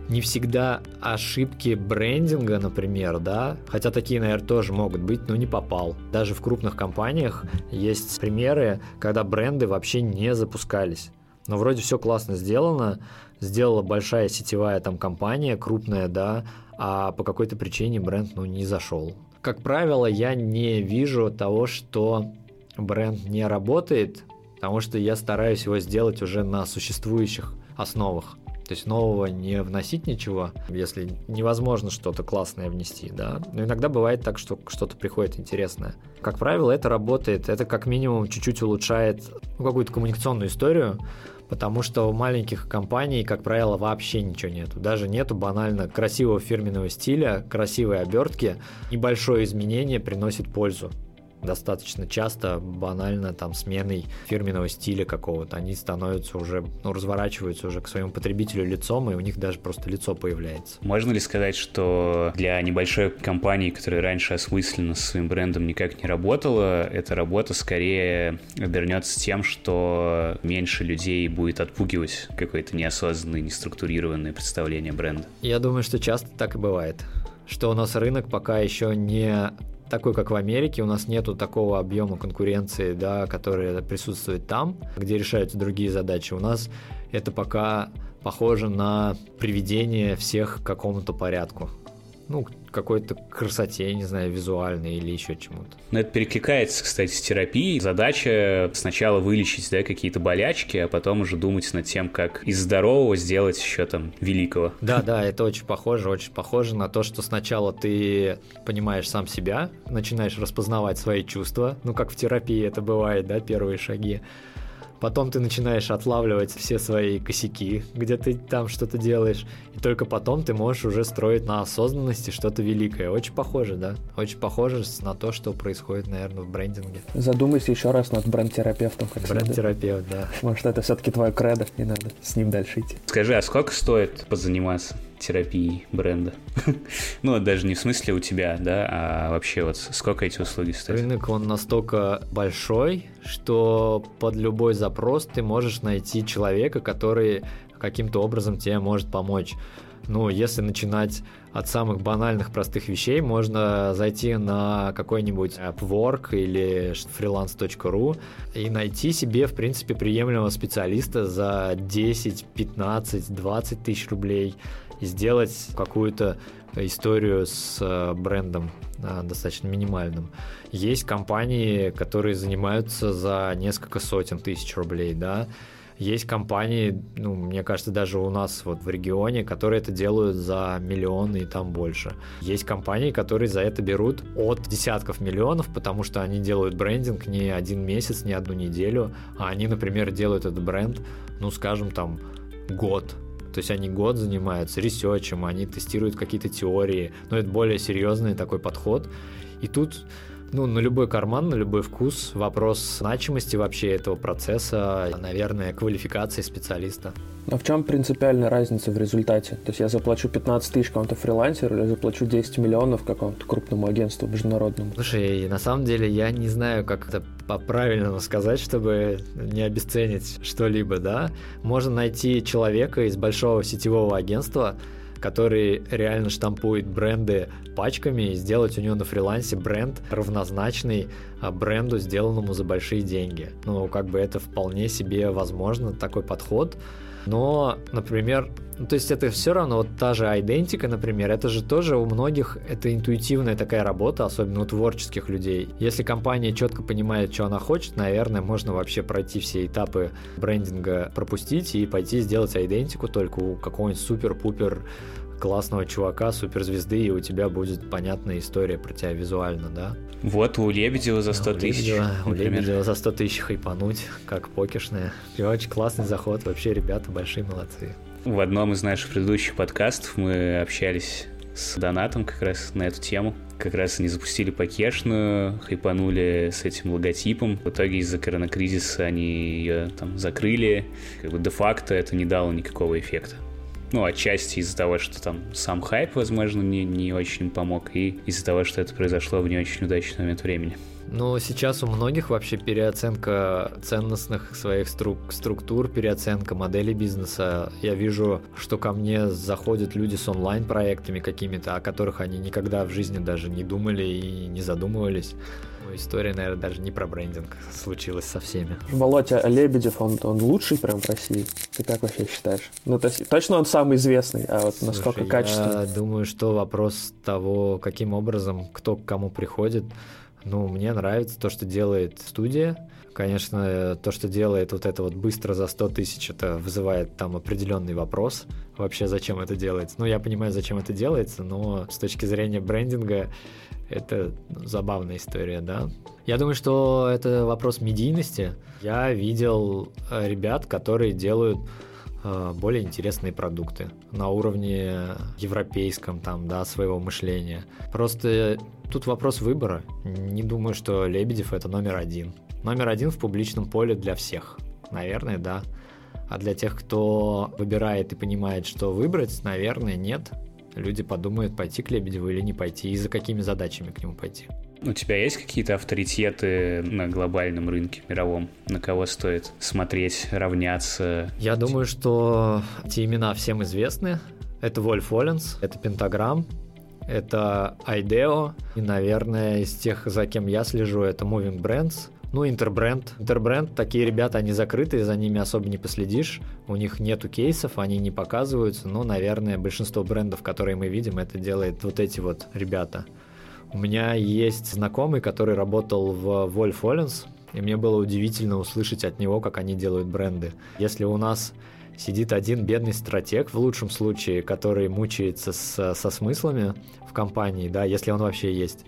Не всегда ошибки брендинга, например, да, хотя такие, наверное, тоже могут быть, но не попал. Даже в крупных компаниях есть примеры, когда бренды вообще не запускались. Но вроде все классно сделано, сделала большая сетевая там компания, крупная, да, а по какой-то причине бренд, ну, не зашел. Как правило, я не вижу того, что бренд не работает, потому что я стараюсь его сделать уже на существующих основах. То есть нового не вносить ничего, если невозможно что-то классное внести, да. Но иногда бывает так, что что-то приходит интересное. Как правило, это работает, это как минимум чуть-чуть улучшает ну, какую-то коммуникационную историю, потому что у маленьких компаний, как правило, вообще ничего нету. Даже нету банально красивого фирменного стиля, красивой обертки. Небольшое изменение приносит пользу. Достаточно часто, банально, там, сменой фирменного стиля какого-то. Они становятся уже, ну, разворачиваются уже к своему потребителю лицом, и у них даже просто лицо появляется. Можно ли сказать, что для небольшой компании, которая раньше осмысленно со своим брендом никак не работала, эта работа скорее обернется тем, что меньше людей будет отпугивать какое-то неосознанное, неструктурированное представление бренда? Я думаю, что часто так и бывает что у нас рынок пока еще не такой, как в Америке, у нас нету такого объема конкуренции, да, который присутствует там, где решаются другие задачи. У нас это пока похоже на приведение всех к какому-то порядку ну, какой-то красоте, не знаю, визуальной или еще чему-то. Ну, это перекликается, кстати, с терапией. Задача сначала вылечить, да, какие-то болячки, а потом уже думать над тем, как из здорового сделать еще там великого. Да, да, это очень похоже, очень похоже на то, что сначала ты понимаешь сам себя, начинаешь распознавать свои чувства, ну, как в терапии это бывает, да, первые шаги, Потом ты начинаешь отлавливать все свои косяки, где ты там что-то делаешь. И только потом ты можешь уже строить на осознанности что-то великое. Очень похоже, да? Очень похоже на то, что происходит, наверное, в брендинге. Задумайся еще раз над бренд-терапевтом. Бренд-терапевт, да. Может, это все-таки твой кредо, и надо с ним дальше идти. Скажи, а сколько стоит позаниматься? Терапии бренда. ну, даже не в смысле у тебя, да, а вообще вот сколько эти услуги стоят? Рынок, он настолько большой, что под любой запрос ты можешь найти человека, который каким-то образом тебе может помочь. Ну, если начинать от самых банальных простых вещей, можно зайти на какой-нибудь Upwork или freelance.ru и найти себе, в принципе, приемлемого специалиста за 10, 15, 20 тысяч рублей сделать какую-то историю с э, брендом э, достаточно минимальным. Есть компании, которые занимаются за несколько сотен тысяч рублей, да, есть компании, ну, мне кажется, даже у нас вот в регионе, которые это делают за миллионы и там больше. Есть компании, которые за это берут от десятков миллионов, потому что они делают брендинг не один месяц, не одну неделю, а они, например, делают этот бренд, ну, скажем, там, год, то есть они год занимаются ресерчем, они тестируют какие-то теории, но это более серьезный такой подход. И тут ну, на любой карман, на любой вкус. Вопрос значимости вообще этого процесса, наверное, квалификации специалиста. А в чем принципиальная разница в результате? То есть я заплачу 15 тысяч какому-то фрилансеру или заплачу 10 миллионов какому-то крупному агентству международному? Слушай, на самом деле я не знаю, как это по-правильному сказать, чтобы не обесценить что-либо, да? Можно найти человека из большого сетевого агентства, который реально штампует бренды пачками и сделать у него на фрилансе бренд равнозначный а, бренду, сделанному за большие деньги. Ну, как бы это вполне себе возможно, такой подход. Но, например, ну, то есть это все равно, вот та же идентика, например, это же тоже у многих, это интуитивная такая работа, особенно у творческих людей. Если компания четко понимает, что она хочет, наверное, можно вообще пройти все этапы брендинга, пропустить и пойти сделать идентику только у какого-нибудь супер-пупер классного чувака, суперзвезды, и у тебя будет понятная история про тебя визуально, да? Вот у Лебедева за 100 тысяч. У Лебедева за 100 тысяч хайпануть, как покешная. И очень классный заход, вообще ребята большие молодцы. В одном из наших предыдущих подкастов мы общались с Донатом как раз на эту тему. Как раз они запустили покешную, хайпанули с этим логотипом. В итоге из-за коронакризиса они ее там закрыли. Как бы де-факто это не дало никакого эффекта. Ну, отчасти из-за того, что там сам хайп, возможно, не, не очень помог, и из-за того, что это произошло в не очень удачный момент времени. Ну, сейчас у многих вообще переоценка ценностных своих струк структур, переоценка модели бизнеса. Я вижу, что ко мне заходят люди с онлайн-проектами какими-то, о которых они никогда в жизни даже не думали и не задумывались. Ну, история, наверное, даже не про брендинг случилась со всеми. Володя Лебедев, он, он лучший прям в России? Ты как вообще считаешь? Ну, то есть, точно он самый известный, а вот насколько Слушай, качественный? Я думаю, что вопрос того, каким образом, кто к кому приходит, ну, мне нравится то, что делает студия. Конечно, то, что делает вот это вот быстро за 100 тысяч, это вызывает там определенный вопрос. Вообще, зачем это делается? Ну, я понимаю, зачем это делается, но с точки зрения брендинга это забавная история, да. Я думаю, что это вопрос медийности. Я видел э, ребят, которые делают э, более интересные продукты на уровне европейском, там, да, своего мышления. Просто тут вопрос выбора. Не думаю, что Лебедев это номер один. Номер один в публичном поле для всех. Наверное, да. А для тех, кто выбирает и понимает, что выбрать, наверное, нет. Люди подумают, пойти к Лебедеву или не пойти, и за какими задачами к нему пойти. У тебя есть какие-то авторитеты на глобальном рынке мировом, на кого стоит смотреть, равняться? Я думаю, что эти имена всем известны. Это Вольф Оленс, это Пентаграм, это IDEO, и, наверное, из тех, за кем я слежу, это Moving Brands, ну, Интербренд. Интербренд, такие ребята, они закрытые, за ними особо не последишь. У них нету кейсов, они не показываются. Но, наверное, большинство брендов, которые мы видим, это делает вот эти вот ребята. У меня есть знакомый, который работал в Wolf Ollens, и мне было удивительно услышать от него, как они делают бренды. Если у нас сидит один бедный стратег, в лучшем случае, который мучается с, со смыслами в компании, да, если он вообще есть,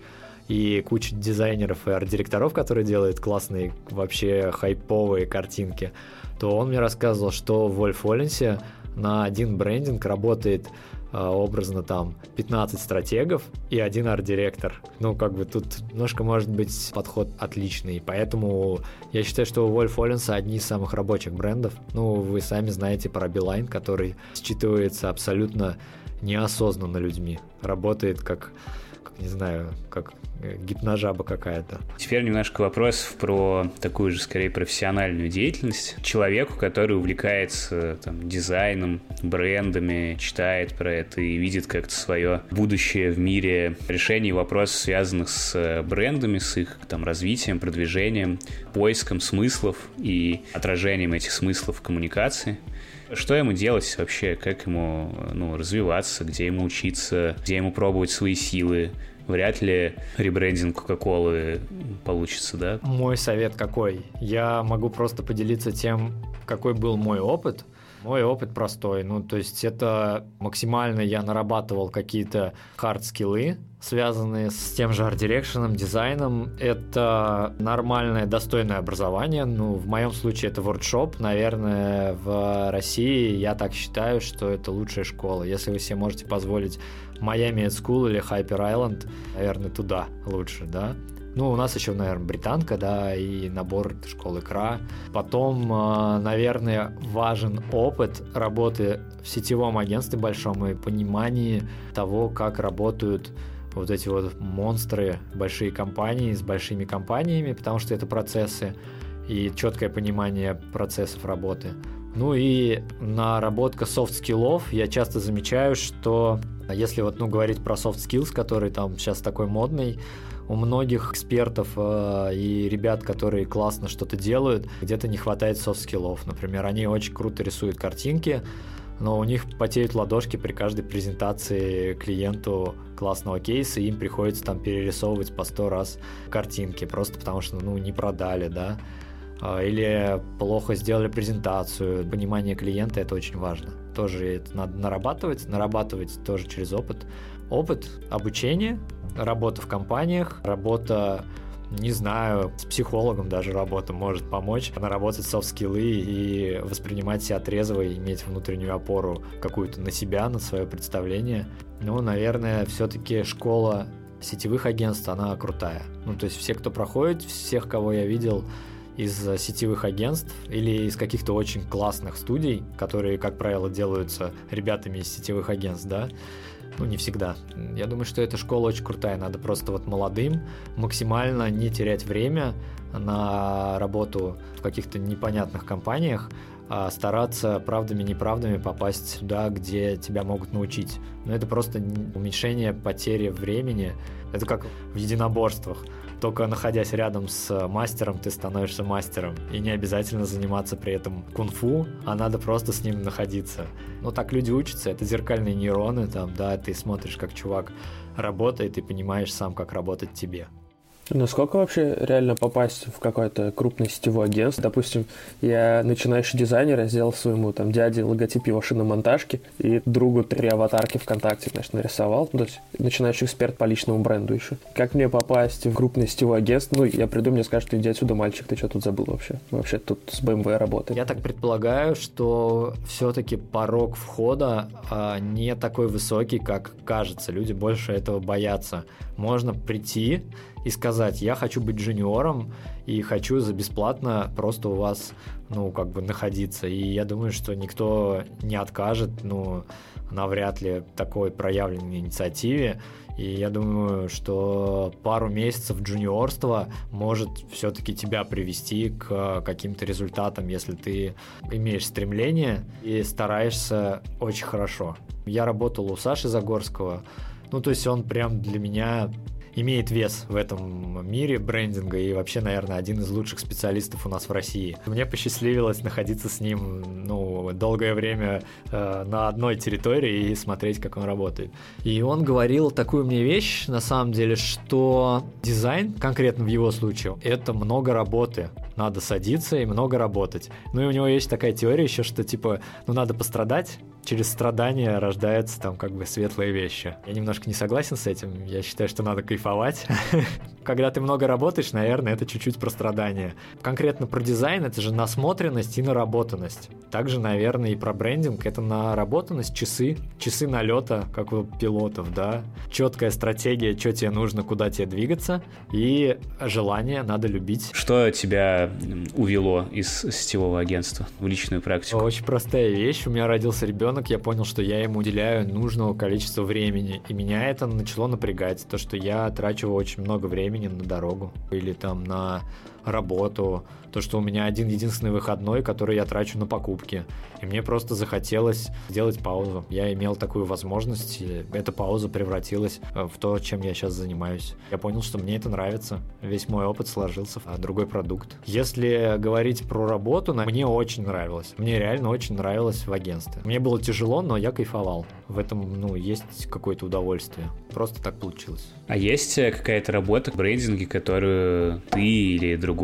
и куча дизайнеров и арт-директоров, которые делают классные, вообще хайповые картинки, то он мне рассказывал, что в Wolf Ollens на один брендинг работает а, образно там 15 стратегов и один арт-директор. Ну, как бы тут немножко может быть подход отличный. Поэтому я считаю, что у Wolf Ollens одни из самых рабочих брендов. Ну, вы сами знаете про Beeline, который считывается абсолютно неосознанно людьми. Работает как не знаю, как Э, гипножаба какая-то. Теперь немножко вопросов про такую же, скорее, профессиональную деятельность. Человеку, который увлекается там, дизайном, брендами, читает про это и видит как-то свое будущее в мире решений вопросов, связанных с брендами, с их там, развитием, продвижением, поиском смыслов и отражением этих смыслов в коммуникации. Что ему делать вообще? Как ему ну, развиваться? Где ему учиться? Где ему пробовать свои силы? вряд ли ребрендинг Кока-Колы получится, да? Мой совет какой? Я могу просто поделиться тем, какой был мой опыт. Мой опыт простой. Ну, то есть это максимально я нарабатывал какие-то хард-скиллы, связанные с тем же арт-дирекшеном, дизайном. Это нормальное, достойное образование. Ну, в моем случае это воркшоп. Наверное, в России я так считаю, что это лучшая школа. Если вы себе можете позволить Miami School или Hyper Island, наверное, туда лучше, да. Ну, у нас еще, наверное, Британка, да, и набор школы ИКРА. Потом, а, наверное, важен опыт работы в сетевом агентстве большом и понимание того, как работают вот эти вот монстры, большие компании с большими компаниями, потому что это процессы и четкое понимание процессов работы. Ну и наработка soft skill ов. Я часто замечаю, что если вот ну, говорить про soft skills, который там сейчас такой модный, у многих экспертов э, и ребят, которые классно что-то делают, где-то не хватает софт-скиллов. Например, они очень круто рисуют картинки, но у них потеют ладошки при каждой презентации клиенту классного кейса, и им приходится там перерисовывать по сто раз картинки, просто потому что ну, не продали, да. А, или плохо сделали презентацию. Понимание клиента это очень важно. Тоже это надо нарабатывать, нарабатывать тоже через опыт. Опыт обучения, работа в компаниях, работа не знаю, с психологом даже работа может помочь, наработать софт-скиллы и воспринимать себя трезво, и иметь внутреннюю опору какую-то на себя, на свое представление. Ну, наверное, все-таки школа сетевых агентств, она крутая. Ну, то есть все, кто проходит, всех, кого я видел, из сетевых агентств или из каких-то очень классных студий, которые, как правило, делаются ребятами из сетевых агентств, да, ну, не всегда. Я думаю, что эта школа очень крутая. Надо просто вот молодым максимально не терять время на работу в каких-то непонятных компаниях, а стараться правдами-неправдами попасть сюда, где тебя могут научить. Но это просто уменьшение потери времени. Это как в единоборствах. Только находясь рядом с мастером, ты становишься мастером. И не обязательно заниматься при этом кунг-фу, а надо просто с ним находиться. Ну, так люди учатся, это зеркальные нейроны, там, да, ты смотришь, как чувак работает, и понимаешь сам, как работать тебе. Насколько вообще реально попасть в какое-то крупное сетевое агентство? Допустим, я начинающий дизайнер, я сделал своему там дяде логотип его шиномонтажки и другу три аватарки ВКонтакте, значит, нарисовал. То есть начинающий эксперт по личному бренду еще. Как мне попасть в крупное сетевое агентство? Ну, я приду, мне скажут, иди отсюда, мальчик, ты что тут забыл вообще? Вообще тут с BMW работает. Я так предполагаю, что все-таки порог входа а, не такой высокий, как кажется. Люди больше этого боятся. Можно прийти и сказать, я хочу быть джуниором и хочу за бесплатно просто у вас, ну, как бы находиться. И я думаю, что никто не откажет, ну, навряд ли такой проявленной инициативе. И я думаю, что пару месяцев джуниорства может все-таки тебя привести к каким-то результатам, если ты имеешь стремление и стараешься очень хорошо. Я работал у Саши Загорского, ну, то есть он прям для меня имеет вес в этом мире брендинга и вообще, наверное, один из лучших специалистов у нас в России. Мне посчастливилось находиться с ним ну, долгое время э, на одной территории и смотреть, как он работает. И он говорил такую мне вещь, на самом деле, что дизайн, конкретно в его случае, это много работы. Надо садиться и много работать. Ну и у него есть такая теория еще, что типа, ну надо пострадать, через страдания рождаются там как бы светлые вещи. Я немножко не согласен с этим. Я считаю, что надо кайфовать. Когда ты много работаешь, наверное, это чуть-чуть про страдания. Конкретно про дизайн это же насмотренность и наработанность. Также, наверное, и про брендинг это наработанность, часы, часы налета, как у пилотов, да. Четкая стратегия, что тебе нужно, куда тебе двигаться, и желание надо любить. Что тебя увело из сетевого агентства в личную практику? Очень простая вещь. У меня родился ребенок, ребенок, я понял, что я ему уделяю нужного количества времени. И меня это начало напрягать. То, что я трачу очень много времени на дорогу или там на работу, то, что у меня один единственный выходной, который я трачу на покупки. И мне просто захотелось сделать паузу. Я имел такую возможность, и эта пауза превратилась в то, чем я сейчас занимаюсь. Я понял, что мне это нравится. Весь мой опыт сложился в другой продукт. Если говорить про работу, мне очень нравилось. Мне реально очень нравилось в агентстве. Мне было тяжело, но я кайфовал. В этом, ну, есть какое-то удовольствие. Просто так получилось. А есть э, какая-то работа в брендинге, которую ты или другой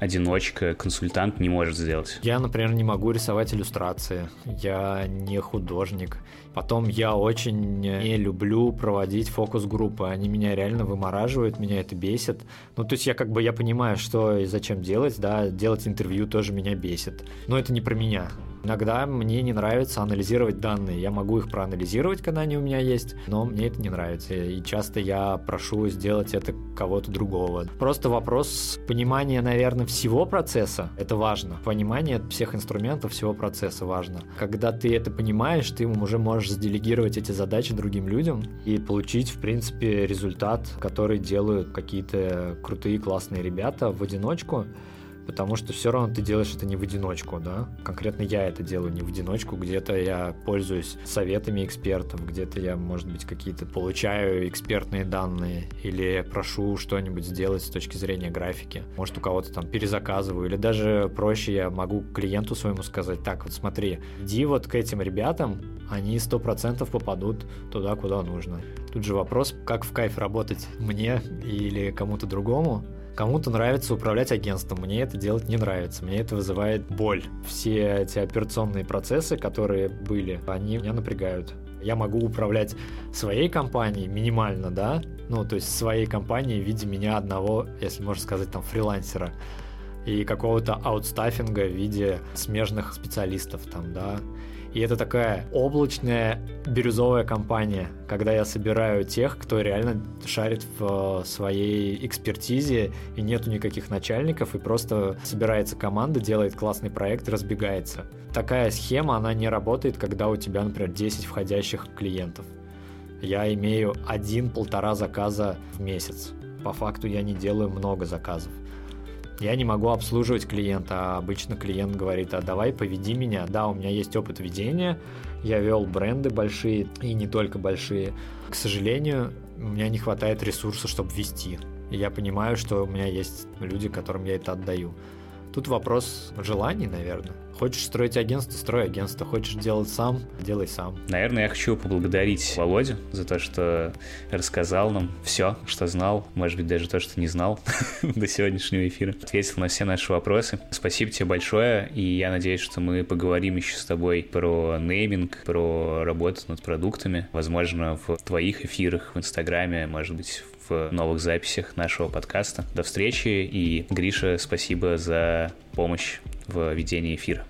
одиночка, консультант не может сделать? Я, например, не могу рисовать иллюстрации. Я не художник. Потом я очень не люблю проводить фокус-группы. Они меня реально вымораживают, меня это бесит. Ну, то есть я как бы я понимаю, что и зачем делать, да, делать интервью тоже меня бесит. Но это не про меня. Иногда мне не нравится анализировать данные. Я могу их проанализировать, когда они у меня есть, но мне это не нравится. И часто я прошу сделать это кого-то другого. Просто вопрос понимания, наверное, всего процесса. Это важно. Понимание всех инструментов, всего процесса важно. Когда ты это понимаешь, ты уже можешь заделегировать эти задачи другим людям и получить, в принципе, результат, который делают какие-то крутые, классные ребята в одиночку потому что все равно ты делаешь это не в одиночку, да. Конкретно я это делаю не в одиночку, где-то я пользуюсь советами экспертов, где-то я, может быть, какие-то получаю экспертные данные или прошу что-нибудь сделать с точки зрения графики. Может, у кого-то там перезаказываю, или даже проще я могу клиенту своему сказать, так, вот смотри, иди вот к этим ребятам, они сто процентов попадут туда, куда нужно. Тут же вопрос, как в кайф работать мне или кому-то другому, Кому-то нравится управлять агентством, мне это делать не нравится, мне это вызывает боль. Все эти операционные процессы, которые были, они меня напрягают. Я могу управлять своей компанией минимально, да, ну, то есть своей компанией в виде меня одного, если можно сказать, там, фрилансера и какого-то аутстаффинга в виде смежных специалистов там, да, и это такая облачная бирюзовая компания, когда я собираю тех, кто реально шарит в э, своей экспертизе, и нету никаких начальников, и просто собирается команда, делает классный проект разбегается. Такая схема, она не работает, когда у тебя, например, 10 входящих клиентов. Я имею один-полтора заказа в месяц. По факту я не делаю много заказов я не могу обслуживать клиента, а обычно клиент говорит, а давай поведи меня. Да, у меня есть опыт ведения, я вел бренды большие и не только большие. К сожалению, у меня не хватает ресурса, чтобы вести. И я понимаю, что у меня есть люди, которым я это отдаю. Тут вопрос желаний, наверное. Хочешь строить агентство, строй агентство. Хочешь делать сам, делай сам. Наверное, я хочу поблагодарить Володю за то, что рассказал нам все, что знал, может быть, даже то, что не знал до сегодняшнего эфира. Ответил на все наши вопросы. Спасибо тебе большое, и я надеюсь, что мы поговорим еще с тобой про нейминг, про работу над продуктами. Возможно, в твоих эфирах в Инстаграме, может быть, в новых записях нашего подкаста. До встречи, и Гриша, спасибо за помощь в ведении эфира.